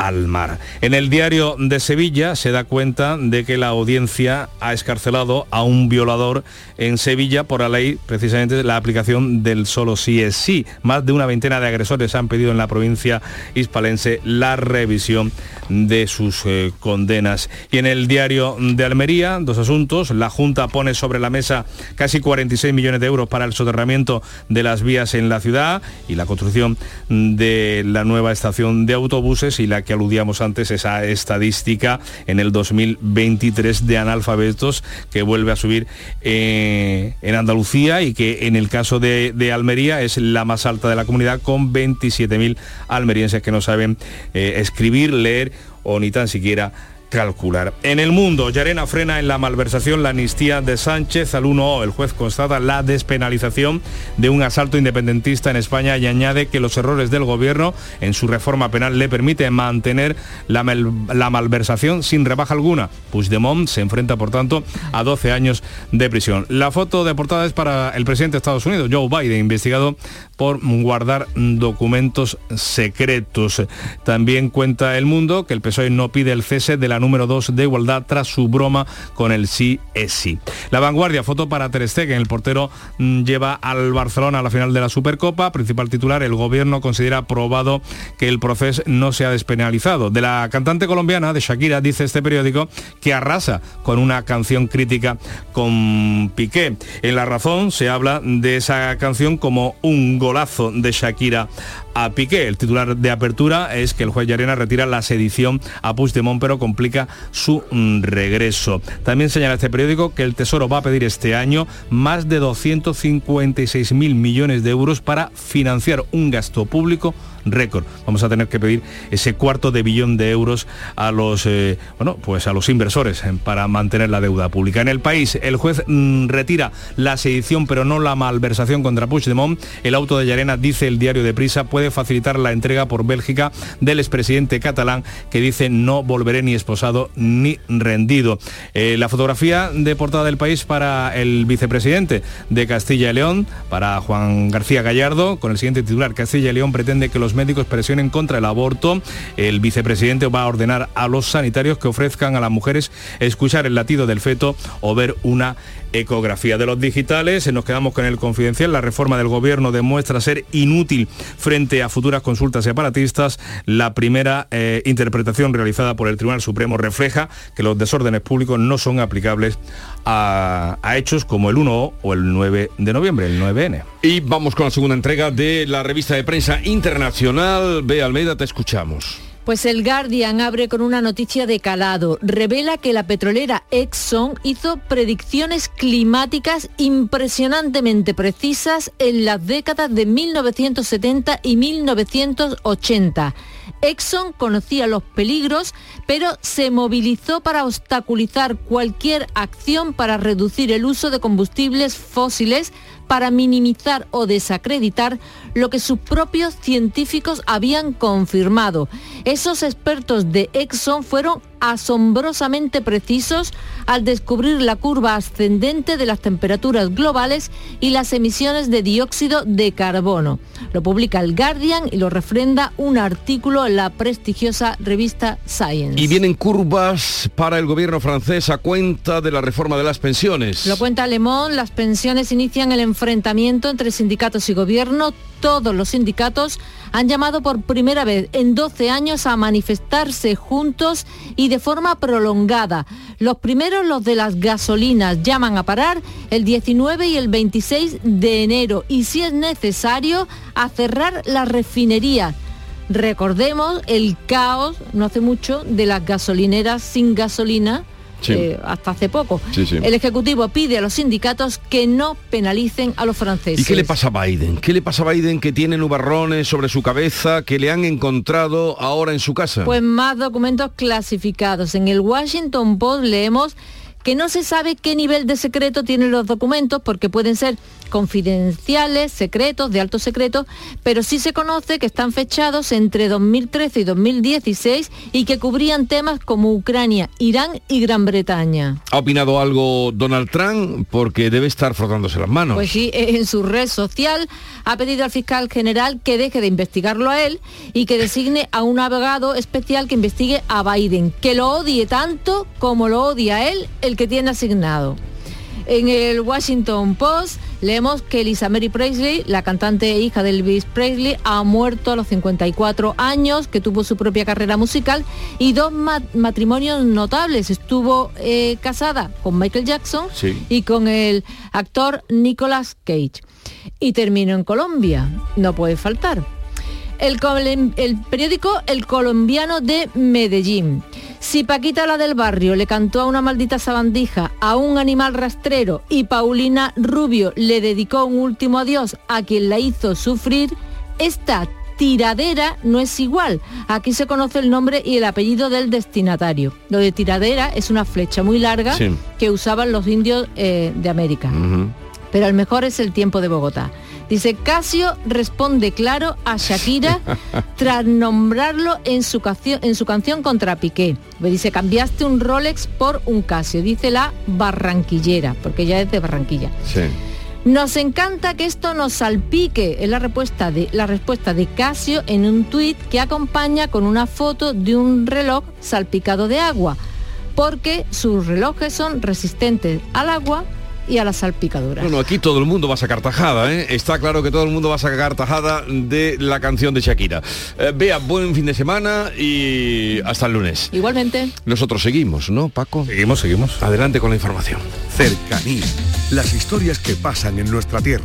S8: al mar. En el diario de Sevilla se da cuenta de que la audiencia ha escarcelado a un violador en Sevilla por la ley, precisamente la aplicación del solo sí es sí. Más de una veintena de agresores han pedido en la provincia hispalense la revisión de sus eh, condenas. Y en el diario de Almería, dos asuntos. La Junta pone sobre la mesa casi 46 millones de euros para el soterramiento de las vías en la ciudad y la construcción de la nueva estación de autobuses y la que aludíamos antes, esa estadística en el 2023 de analfabetos que vuelve a subir eh, en Andalucía y que en el caso de, de Almería es la más alta de la comunidad con 27.000 almerienses que no saben eh, escribir, leer o ni tan siquiera calcular. En el mundo, Yarena frena en la malversación la amnistía de Sánchez al 1O. El juez constata la despenalización de un asalto independentista en España y añade que los errores del gobierno en su reforma penal le permiten mantener la, la malversación sin rebaja alguna. Puigdemont se enfrenta, por tanto, a 12 años de prisión. La foto de portada es para el presidente de Estados Unidos, Joe Biden, investigado por guardar documentos secretos. También cuenta el mundo que el PSOE no pide el cese de la número 2 de igualdad tras su broma con el sí es sí. La vanguardia, foto para Ter Stegen, el portero mm, lleva al Barcelona a la final de la Supercopa, principal titular, el gobierno considera probado que el proceso no se ha despenalizado. De la cantante colombiana, de Shakira, dice este periódico que arrasa con una canción crítica con Piqué. En La Razón se habla de esa canción como un golazo de Shakira a Piqué. El titular de apertura es que el juez Llarena retira la sedición a Puigdemont, pero complica su mm, regreso. También señala este periódico que el Tesoro va a pedir este año más de 256 mil millones de euros para financiar un gasto público récord. Vamos a tener que pedir ese cuarto de billón de euros a los eh, bueno, pues a los inversores eh, para mantener la deuda pública. En el país, el juez mm, retira la sedición pero no la malversación contra Puigdemont. El auto de Llarena, dice el diario de Prisa, facilitar la entrega por Bélgica del expresidente catalán que dice no volveré ni esposado ni rendido. Eh, la fotografía de portada del país para el vicepresidente de Castilla y León, para Juan García Gallardo, con el siguiente titular, Castilla y León pretende que los médicos presionen contra el aborto. El vicepresidente va a ordenar a los sanitarios que ofrezcan a las mujeres escuchar el latido del feto o ver una ecografía de los digitales. Nos quedamos con el confidencial. La reforma del gobierno demuestra ser inútil frente a futuras consultas separatistas. La primera eh, interpretación realizada por el Tribunal Supremo refleja que los desórdenes públicos no son aplicables a, hechos como el 1 o el 9 de noviembre, el 9N.
S1: Y vamos con la segunda entrega de la revista de prensa internacional. Ve Almeida, te escuchamos.
S9: Pues el Guardian abre con una noticia de calado. Revela que la petrolera Exxon hizo predicciones climáticas impresionantemente precisas en las décadas de 1970 y 1980. Exxon conocía los peligros, pero se movilizó para obstaculizar cualquier acción para reducir el uso de combustibles fósiles para minimizar o desacreditar lo que sus propios científicos habían confirmado. Esos expertos de Exxon fueron asombrosamente precisos al descubrir la curva ascendente de las temperaturas globales y las emisiones de dióxido de carbono. Lo publica el Guardian y lo refrenda un artículo en la prestigiosa revista Science.
S1: Y vienen curvas para el gobierno francés a cuenta de la reforma de las pensiones.
S9: Lo cuenta Alemón, las pensiones inician el enfrentamiento entre sindicatos y gobierno. Todos los sindicatos han llamado por primera vez en 12 años a manifestarse juntos y de forma prolongada. Los primeros, los de las gasolinas, llaman a parar el 19 y el 26 de enero y si es necesario a cerrar las refinerías. Recordemos el caos, no hace mucho, de las gasolineras sin gasolina
S1: Sí.
S9: eh, hasta hace poco.
S1: Sí, sí.
S9: El Ejecutivo pide a los sindicatos que no penalicen a los franceses.
S1: ¿Y qué le pasa a Biden? ¿Qué le pasa a Biden que tiene nubarrones sobre su cabeza que le han encontrado ahora en su casa?
S9: Pues más documentos clasificados. En el Washington Post leemos que no se sabe qué nivel de secreto tienen los documentos porque pueden ser confidenciales, secretos, de alto secreto, pero sí se conoce que están fechados entre 2013 y 2016 y que cubrían temas como Ucrania, Irán y Gran Bretaña.
S1: ¿Ha opinado algo Donald Trump? Porque debe estar frotándose las manos.
S9: Pues sí, en su red social ha pedido al fiscal general que deje de investigarlo a él y que designe a un abogado especial que investigue a Biden, que lo odie tanto como lo odia él el que tiene asignado. En el Washington Post leemos que Lisa Mary Presley, la cantante e hija de Elvis Presley, ha muerto a los 54 años, que tuvo su propia carrera musical y dos ma- matrimonios notables. Estuvo eh, casada con Michael Jackson
S1: Sí.
S9: y con el actor Nicolas Cage. Y termino en Colombia, no puede faltar. El, el periódico El Colombiano de Medellín. Si Paquita la del barrio le cantó a una maldita sabandija, a un animal rastrero y Paulina Rubio le dedicó un último adiós a quien la hizo sufrir, esta tiradera no es igual. Aquí se conoce el nombre y el apellido del destinatario. Lo de tiradera es una flecha muy larga
S1: Sí.
S9: que usaban los indios eh, de América pero el mejor es el tiempo de Bogotá. Dice, Casio responde claro a Shakira [laughs] tras nombrarlo en su, canción, en su canción contra Piqué. Me dice, cambiaste un Rolex por un Casio, dice la barranquillera, porque ella es de Barranquilla.
S1: Sí.
S9: Nos encanta que esto nos salpique, es la respuesta de, la respuesta de Casio en un tuit que acompaña con una foto de un reloj salpicado de agua, porque sus relojes son resistentes al agua y a las salpicaduras.
S1: Bueno, aquí todo el mundo va a sacar tajada, ¿eh? Está claro que todo el mundo va a sacar tajada de la canción de Shakira. Eh, Vea, buen fin de semana y hasta el lunes.
S9: Igualmente.
S1: Nosotros seguimos, ¿no, Paco?
S8: Seguimos, seguimos.
S1: Adelante con la información.
S13: Cercanía. Las historias que pasan en nuestra tierra.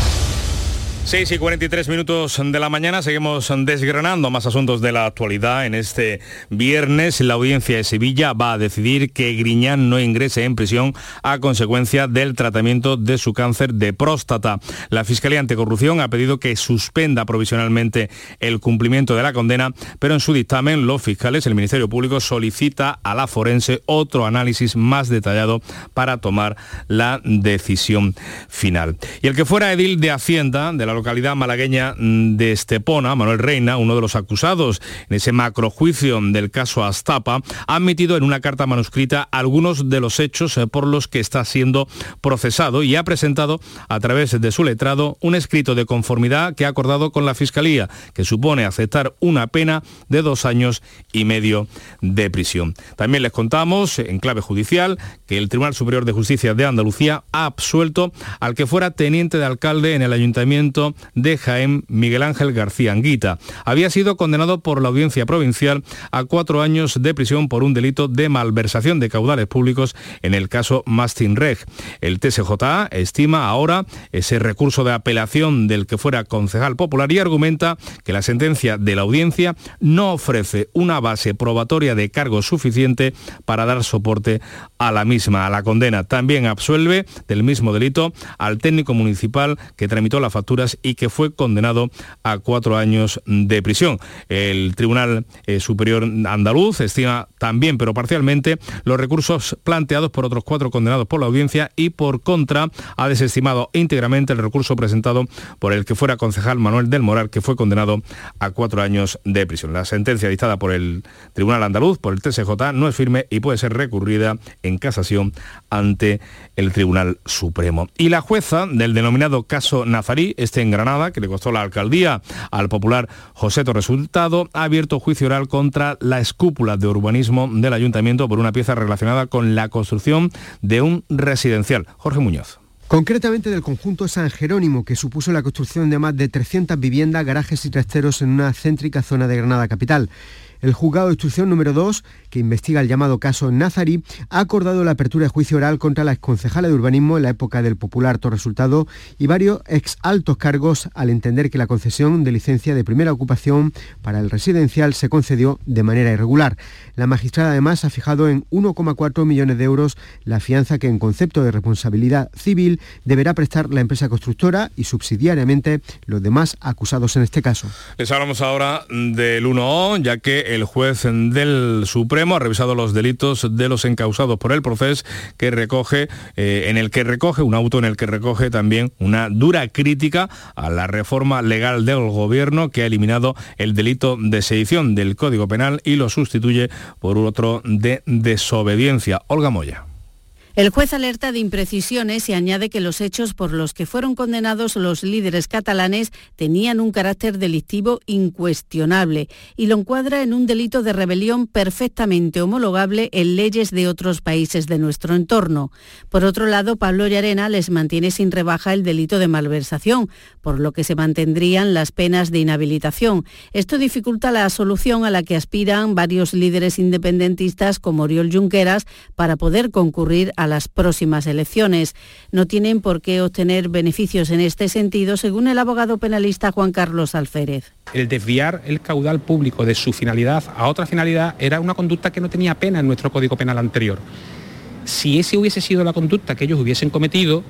S8: 6 y 43 minutos de la mañana seguimos desgranando más asuntos de la actualidad. En este viernes la audiencia de Sevilla va a decidir que Griñán no ingrese en prisión a consecuencia del tratamiento de su cáncer de próstata. La Fiscalía Anticorrupción ha pedido que suspenda provisionalmente el cumplimiento de la condena, pero en su dictamen los fiscales, el Ministerio Público, solicita a la forense otro análisis más detallado para tomar la decisión final. Y el que fuera edil de Hacienda de la localidad malagueña de Estepona, Manuel Reina, uno de los acusados en ese macrojuicio del caso Astapa, ha admitido en una carta manuscrita algunos de los hechos eh, por los que está siendo procesado y ha presentado a través de su letrado un escrito de conformidad que ha acordado con la Fiscalía, que supone aceptar una pena de dos años y medio de prisión. También les contamos, en clave judicial, que el Tribunal Superior de Justicia de Andalucía ha absuelto al que fuera teniente de alcalde en el Ayuntamiento de Jaén, Miguel Ángel García Anguita. Había sido condenado por la Audiencia Provincial a cuatro años de prisión por un delito de malversación de caudales públicos en el caso Mastin Reg. El TSJA estima ahora ese recurso de apelación del que fuera concejal popular y argumenta que la sentencia de la audiencia no ofrece una base probatoria de cargo suficiente para dar soporte a la misma, a la condena. También absuelve del mismo delito al técnico municipal que tramitó las facturas y que fue condenado a cuatro años de prisión. El Tribunal eh, Superior Andaluz estima también, pero parcialmente, los recursos planteados por otros cuatro condenados por la audiencia y por contra ha desestimado íntegramente el recurso presentado por el que fuera concejal Manuel del Moral, que fue condenado a cuatro años de prisión. La sentencia dictada por el Tribunal Andaluz, por el TSJ, no es firme y puede ser recurrida en casación ante el Tribunal Supremo. Y la jueza del denominado caso Nazarí, este en Granada, que le costó la alcaldía al popular José Torres ha abierto juicio oral contra la escúpula de urbanismo del ayuntamiento por una pieza relacionada con la construcción de un residencial. Jorge Muñoz.
S25: Concretamente del conjunto San Jerónimo, que supuso la construcción de más de 300 viviendas, garajes y trasteros en una céntrica zona de Granada capital. El juzgado de instrucción número 2, que investiga el llamado caso Nazarí, ha acordado la apertura de juicio oral contra la exconcejala de urbanismo en la época del popular Resultado y varios ex altos cargos al entender que la concesión de licencia de primera ocupación para el residencial se concedió de manera irregular. La magistrada además ha fijado en 1,4 millones de euros la fianza que en concepto de responsabilidad civil deberá prestar la empresa constructora y subsidiariamente los demás acusados en este caso.
S8: Les hablamos ahora del 1O, ya que el juez del Supremo ha revisado los delitos de los encausados por el proceso que recoge, eh, en el que recoge, un auto en el que recoge también una dura crítica a la reforma legal del gobierno que ha eliminado el delito de sedición del Código Penal y lo sustituye por otro de desobediencia. Olga Moya.
S26: El juez alerta de imprecisiones y añade que los hechos por los que fueron condenados los líderes catalanes tenían un carácter delictivo incuestionable y lo encuadra en un delito de rebelión perfectamente homologable en leyes de otros países de nuestro entorno. Por otro lado, Pablo Llarena les mantiene sin rebaja el delito de malversación, por lo que se mantendrían las penas de inhabilitación. Esto dificulta la solución a la que aspiran varios líderes independentistas como Oriol Junqueras para poder concurrir a las próximas elecciones. No tienen por qué obtener beneficios en este sentido, según el abogado penalista Juan Carlos Alférez.
S27: El desviar el caudal público de su finalidad a otra finalidad era una conducta que no tenía pena en nuestro Código Penal anterior. Si ese hubiese sido la conducta que ellos hubiesen cometido,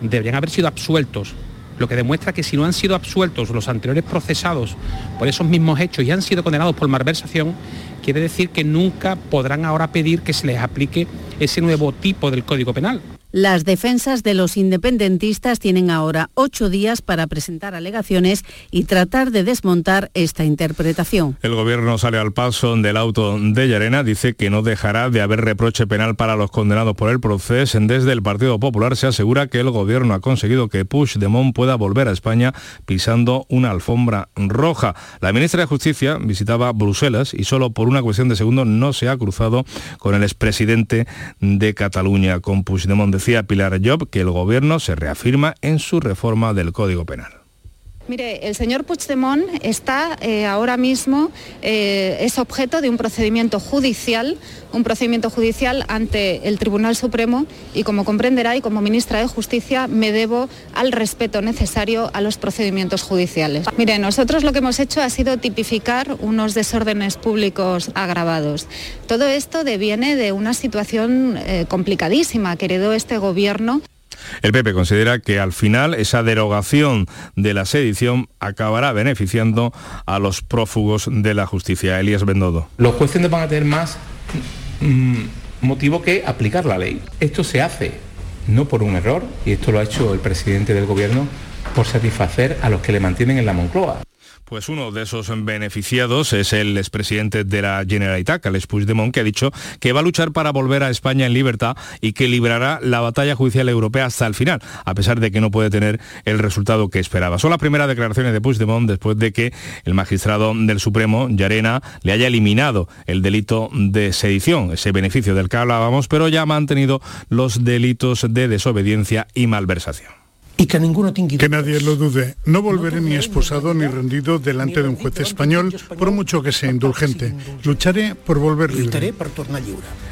S27: deberían haber sido absueltos lo que demuestra que si no han sido absueltos los anteriores procesados por esos mismos hechos y han sido condenados por malversación, quiere decir que nunca podrán ahora pedir que se les aplique ese nuevo tipo del Código Penal.
S26: Las defensas de los independentistas tienen ahora ocho días para presentar alegaciones y tratar de desmontar esta interpretación.
S8: El gobierno sale al paso del auto de Llarena, dice que no dejará de haber reproche penal para los condenados por el proceso. Desde el Partido Popular se asegura que el gobierno ha conseguido que Puigdemont pueda volver a España pisando una alfombra roja. La ministra de Justicia visitaba Bruselas y solo por una cuestión de segundos no se ha cruzado con el expresidente de Cataluña, con Puigdemont decía Pilar Job que el Gobierno se reafirma en su reforma del Código Penal.
S4: Mire, el señor Puigdemont está eh, ahora mismo, eh, es objeto de un procedimiento judicial, un procedimiento judicial ante el Tribunal Supremo y como comprenderá y como ministra de Justicia me debo al respeto necesario a los procedimientos judiciales. Mire, nosotros lo que hemos hecho ha sido tipificar unos desórdenes públicos agravados. Todo esto deviene de una situación eh, complicadísima que heredó este gobierno.
S8: El PP considera que al final esa derogación de la sedición acabará beneficiando a los prófugos de la justicia. Elías Bendodo.
S20: Los jueces no van a tener más mm, motivo que aplicar la ley. Esto se hace no por un error, y esto lo ha hecho el presidente del gobierno, por satisfacer a los que le mantienen en la Moncloa.
S8: Pues uno de esos beneficiados es el expresidente de la Generalitat, Carles Puigdemont, que ha dicho que va a luchar para volver a España en libertad y que librará la batalla judicial europea hasta el final, a pesar de que no puede tener el resultado que esperaba. Son las primeras declaraciones de Puigdemont después de que el magistrado del Supremo, Llarena, le haya eliminado el delito de sedición, ese beneficio del que hablábamos, pero ya ha mantenido los delitos de desobediencia y malversación.
S28: Y que ninguno Que nadie lo dude. No volveré ni esposado ni rendido delante de un juez español, por mucho que sea indulgente. Lucharé por volver libre.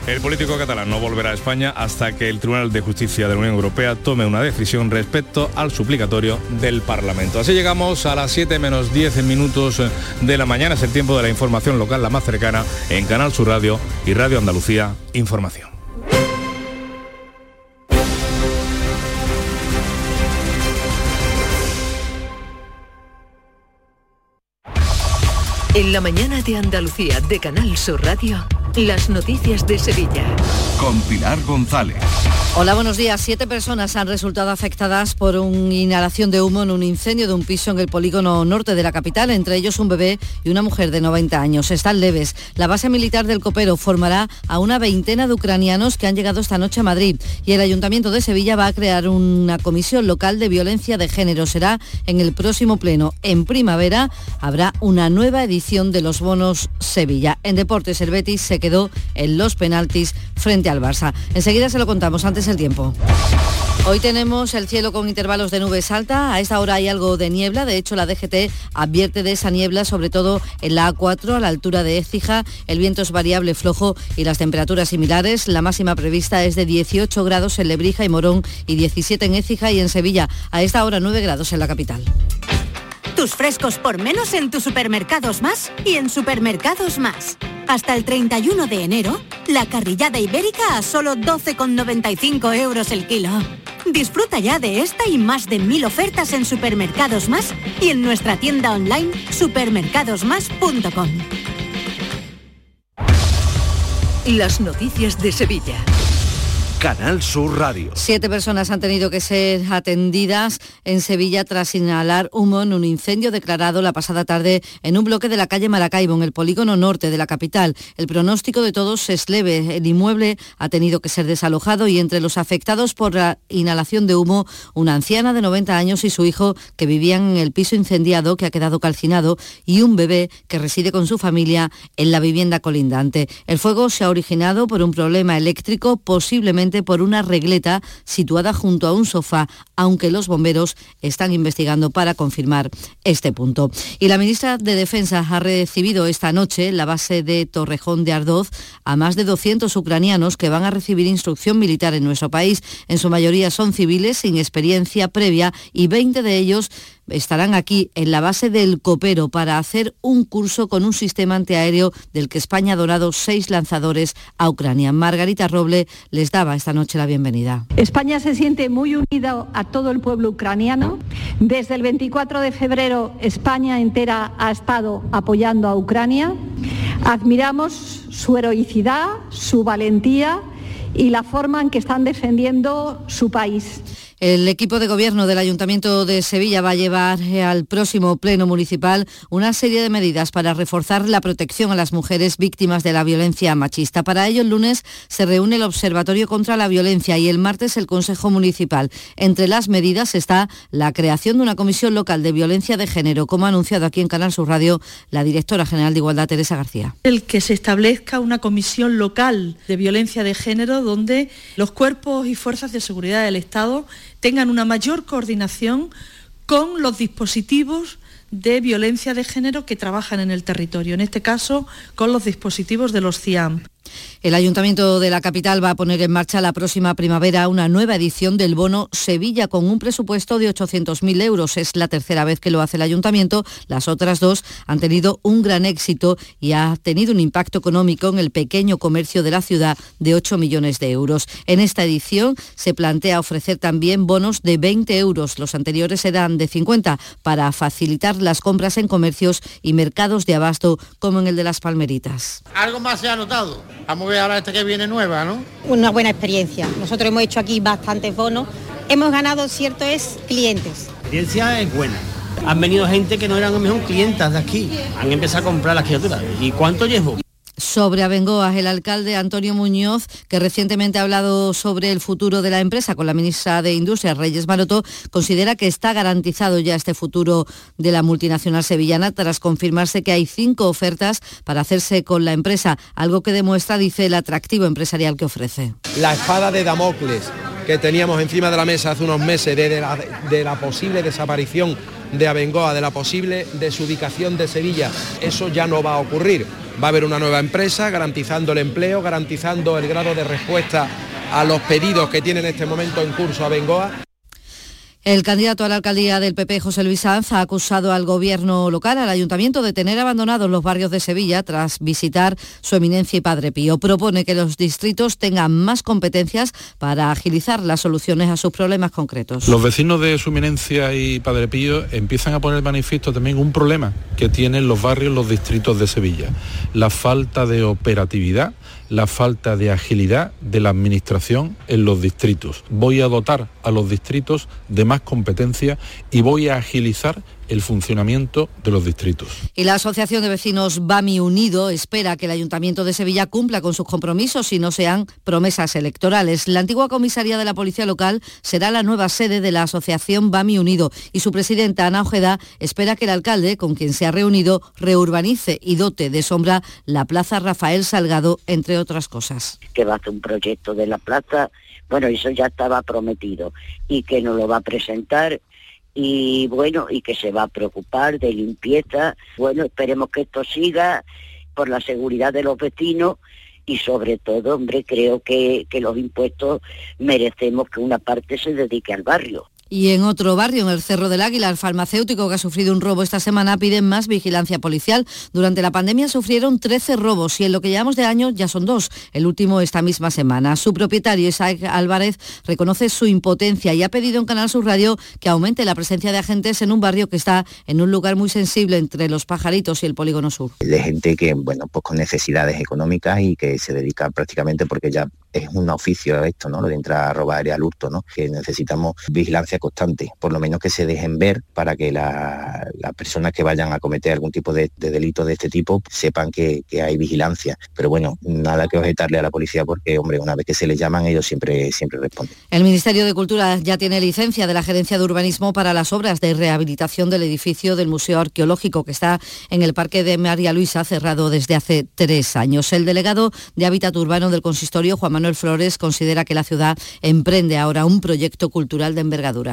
S8: El político catalán no volverá a España hasta que el Tribunal de Justicia de la Unión Europea tome una decisión respecto al suplicatorio del Parlamento. Así llegamos a las 7 menos 10 minutos de la mañana. Es el tiempo de la información local la más cercana en Canal Sur Radio y Radio Andalucía Información.
S2: En la mañana de Andalucía de Canal Sur Radio, las noticias de Sevilla.
S13: Con Pilar González.
S29: Hola, buenos días. Siete personas han resultado afectadas por una inhalación de humo en un incendio de un piso en el polígono norte de la capital, entre ellos un bebé y una mujer de 90 años. Están leves. La base militar del Copero formará a una veintena de ucranianos que han llegado esta noche a Madrid y el Ayuntamiento de Sevilla va a crear una comisión local de violencia de género. Será en el próximo pleno. En primavera habrá una nueva edición de los bonos Sevilla. En deportes, el Betis se quedó en los penaltis frente al Barça. Enseguida se lo contamos antes el tiempo. Hoy tenemos el cielo con intervalos de nubes alta. A esta hora hay algo de niebla. De hecho, la DGT advierte de esa niebla, sobre todo en la A4, a la altura de Écija. El viento es variable, flojo y las temperaturas similares. La máxima prevista es de 18 grados en Lebrija y Morón y 17 en Écija y en Sevilla. A esta hora 9 grados en la capital.
S27: Tus frescos por menos en tus supermercados más y en supermercados más. Hasta el 31 de enero, la carrillada ibérica a solo 12,95 euros el kilo. Disfruta ya de esta y más de mil ofertas en supermercados más y en nuestra tienda online supermercadosmás.com.
S2: Las noticias de Sevilla.
S13: Canal Sur Radio.
S29: Siete personas han tenido que ser atendidas en Sevilla tras inhalar humo en un incendio declarado la pasada tarde en un bloque de la calle Maracaibo, en el polígono norte de la capital. El pronóstico de todos es leve. El inmueble ha tenido que ser desalojado y entre los afectados por la inhalación de humo, una anciana de 90 años y su hijo que vivían en el piso incendiado que ha quedado calcinado y un bebé que reside con su familia en la vivienda colindante. El fuego se ha originado por un problema eléctrico, posiblemente por una regleta situada junto a un sofá, aunque los bomberos están investigando para confirmar este punto. Y la ministra de Defensa ha recibido esta noche la base de Torrejón de Ardoz a más de 200 ucranianos que van a recibir instrucción militar en nuestro país. En su mayoría son civiles sin experiencia previa y 20 de ellos estarán aquí en la base del Copero para hacer un curso con un sistema antiaéreo del que España ha donado seis lanzadores a Ucrania. Margarita Roble les daba esta noche la bienvenida.
S30: España se siente muy unida a todo el pueblo ucraniano. Desde el 24 de febrero España entera ha estado apoyando a Ucrania. Admiramos su heroicidad, su valentía y la forma en que están defendiendo su país.
S29: El equipo de gobierno del Ayuntamiento de Sevilla va a llevar al próximo Pleno Municipal una serie de medidas para reforzar la protección a las mujeres víctimas de la violencia machista. Para ello, el lunes se reúne el Observatorio contra la Violencia y el martes el Consejo Municipal. Entre las medidas está la creación de una comisión local de violencia de género, como ha anunciado aquí en Canal Sur Radio la directora general de Igualdad, Teresa García.
S31: El que se establezca una comisión local de violencia de género donde los cuerpos y fuerzas de seguridad del Estado tengan una mayor coordinación con los dispositivos de violencia de género que trabajan en el territorio, en este caso con los dispositivos de los CIAM.
S29: El Ayuntamiento de la capital va a poner en marcha la próxima primavera una nueva edición del bono Sevilla con un presupuesto de 800.000 euros. Es la tercera vez que lo hace el Ayuntamiento. Las otras dos han tenido un gran éxito y ha tenido un impacto económico en el pequeño comercio de la ciudad de 8 millones de euros. En esta edición se plantea ofrecer también bonos de 20 euros. Los anteriores eran de 50 para facilitar las compras en comercios y mercados de abasto como en el de las Palmeritas.
S32: Algo más se ha notado. Vamos a ver ahora esta que viene nueva, ¿no?
S33: Una buena experiencia. Nosotros hemos hecho aquí bastantes bonos. Hemos ganado cierto es clientes.
S34: La experiencia es buena. Han venido gente que no eran a lo mejor clientas de aquí. Han empezado a comprar las criaturas. ¿Y cuánto llevo?
S29: Sobre Abengoa, el alcalde Antonio Muñoz, que recientemente ha hablado sobre el futuro de la empresa con la ministra de Industria, Reyes Maroto, considera que está garantizado ya este futuro de la multinacional sevillana tras confirmarse que hay cinco ofertas para hacerse con la empresa, algo que demuestra, dice, el atractivo empresarial que ofrece.
S35: La espada de Damocles que teníamos encima de la mesa hace unos meses de, la, de la posible desaparición de Abengoa, de la posible desubicación de Sevilla, eso ya no va a ocurrir Va a haber una nueva empresa garantizando el empleo, garantizando el grado de respuesta a los pedidos que tiene en este momento en curso a Bengoa.
S29: El candidato a la alcaldía del PP, José Luis Sanz, ha acusado al gobierno local, al ayuntamiento, de tener abandonados los barrios de Sevilla tras visitar su eminencia y Padre Pío. Propone que los distritos tengan más competencias para agilizar las soluciones a sus problemas concretos.
S36: Los vecinos de su eminencia y Padre Pío empiezan a poner manifiesto también un problema que tienen los barrios, los distritos de Sevilla. La falta de operatividad la falta de agilidad de la administración en los distritos. Voy a dotar a los distritos de más competencia y voy a agilizar el funcionamiento de los distritos.
S29: Y la Asociación de Vecinos BAMI Unido espera que el Ayuntamiento de Sevilla cumpla con sus compromisos y no sean promesas electorales. La antigua comisaría de la Policía Local será la nueva sede de la Asociación BAMI Unido y su presidenta Ana Ojeda espera que el alcalde, con quien se ha reunido, reurbanice y dote de sombra la Plaza Rafael Salgado, entre otras cosas.
S37: Que va a hacer un proyecto de la plaza bueno, eso ya estaba prometido y que nos lo va a presentar y bueno, y que se va a preocupar de limpieza. Bueno, esperemos que esto siga por la seguridad de los vecinos y sobre todo, hombre, creo que, que los impuestos merecemos que una parte se dedique al barrio.
S29: Y en otro barrio, en el Cerro del Águila, el farmacéutico que ha sufrido un robo esta semana pide más vigilancia policial. Durante la pandemia sufrieron 13 robos y en lo que llevamos de año ya son dos, el último esta misma semana. Su propietario, Isaac Álvarez, reconoce su impotencia y ha pedido en Canal Sur Radio que aumente la presencia de agentes en un barrio que está en un lugar muy sensible entre los pajaritos y el polígono sur.
S38: De gente que, bueno, pues con necesidades económicas y que se dedica prácticamente porque ya es un oficio esto, ¿no? Lo de entrar a robar y al hurto, ¿no? Que necesitamos vigilancia constante, por lo menos que se dejen ver para que las personas que vayan a cometer algún tipo de, delito de este tipo sepan que, hay vigilancia. Pero bueno, nada que objetarle a la policía porque, hombre, una vez que se les llaman, ellos siempre, siempre responden.
S29: El Ministerio de Cultura ya tiene licencia de la Gerencia de Urbanismo para las obras de rehabilitación del edificio del Museo Arqueológico que está en el Parque de María Luisa, cerrado desde hace tres años. El delegado de Hábitat Urbano del Consistorio, Juan Manuel Flores, considera que la ciudad emprende ahora un proyecto cultural de envergadura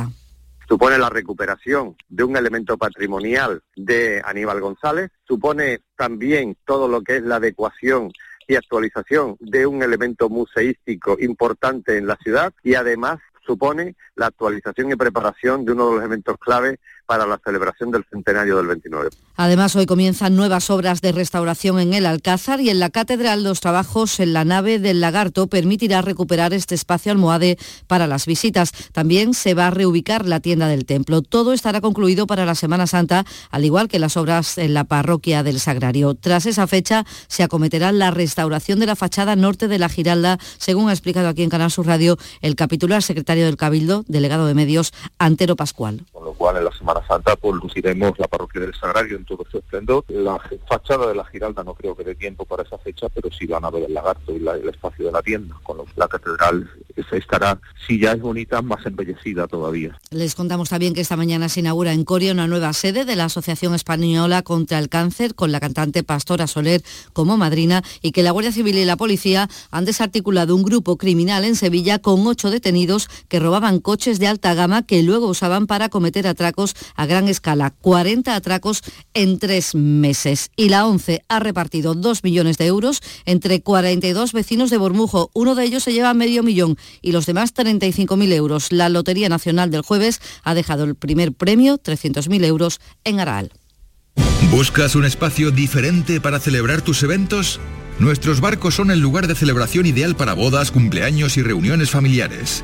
S39: supone la recuperación de un elemento patrimonial de Aníbal González, supone también todo lo que es la adecuación y actualización de un elemento museístico importante en la ciudad y además supone la actualización y preparación de uno de los elementos clave para la celebración del centenario del 29.
S29: Además, hoy comienzan nuevas obras de restauración en el Alcázar y en la Catedral los trabajos en la nave del Lagarto permitirá recuperar este espacio almohade para las visitas. También se va a reubicar la tienda del templo. Todo estará concluido para la Semana Santa, al igual que las obras en la parroquia del Sagrario. Tras esa fecha se acometerá la restauración de la fachada norte de la Giralda, según ha explicado aquí en Canal Sur Radio el capitular secretario del Cabildo, delegado de medios, Antero Pascual.
S39: Con lo cual en la Semana Santa pues luciremos la parroquia del Sagrario en todo su esplendor. La fachada de la Giralda no creo que dé tiempo para esa fecha, pero sí van a ver el lagarto y el espacio de la tienda, con lo, la catedral se estará, si ya es bonita, más embellecida todavía.
S29: Les contamos también que esta mañana se inaugura en Coria una nueva sede de la Asociación Española contra el Cáncer, con la cantante Pastora Soler como madrina, y que la Guardia Civil y la Policía han desarticulado un grupo criminal en Sevilla con ocho detenidos que robaban coches de alta gama que luego usaban para cometer atracos a gran escala, 40 atracos en tres meses. Y la ONCE ha repartido 2 millones de euros entre 42 vecinos de Bormujo. Uno de ellos se lleva medio millón y los demás 35.000 euros. La Lotería Nacional del jueves ha dejado el primer premio, 300.000 euros, en Araal.
S38: ¿Buscas un espacio diferente para celebrar tus eventos? Nuestros barcos son el lugar de celebración ideal para bodas, cumpleaños y reuniones familiares.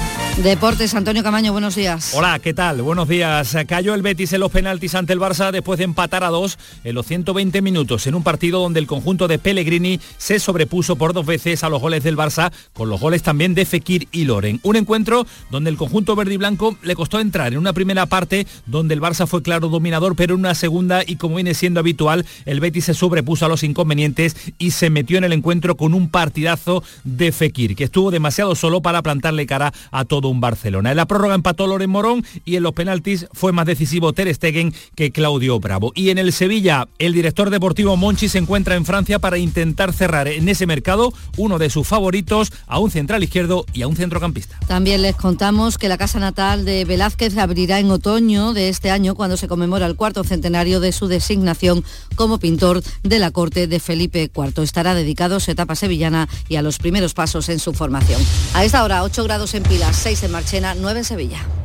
S29: Deportes, Antonio Camaño, buenos días.
S22: Hola, ¿qué tal? Buenos días. Cayó el Betis en los penaltis ante el Barça después de empatar a dos en los 120 minutos en un partido donde el conjunto de Pellegrini se sobrepuso por dos veces a los goles del Barça, con los goles también de Fekir y Loren. Un encuentro donde el conjunto verde y blanco le costó entrar en una primera parte donde el Barça fue claro dominador, pero en una segunda y como viene siendo habitual, el Betis se sobrepuso a los inconvenientes y se metió en el encuentro con un partidazo de Fekir, que estuvo demasiado solo para plantarle cara a todo un Barcelona. En la prórroga empató Loren Morón y en los penaltis fue más decisivo Ter Stegen que Claudio Bravo. Y en el Sevilla, el director deportivo Monchi se encuentra en Francia para intentar cerrar en ese mercado uno de sus favoritos a un central izquierdo y a un centrocampista.
S29: También les contamos que la casa natal de Velázquez abrirá en otoño de este año cuando se conmemora el cuarto centenario de su designación como pintor de la corte de Felipe IV. Estará dedicado a su etapa sevillana y a los primeros pasos en su formación. A esta hora, 8 grados en Pilas, 6 en Marchena, 9 en Sevilla.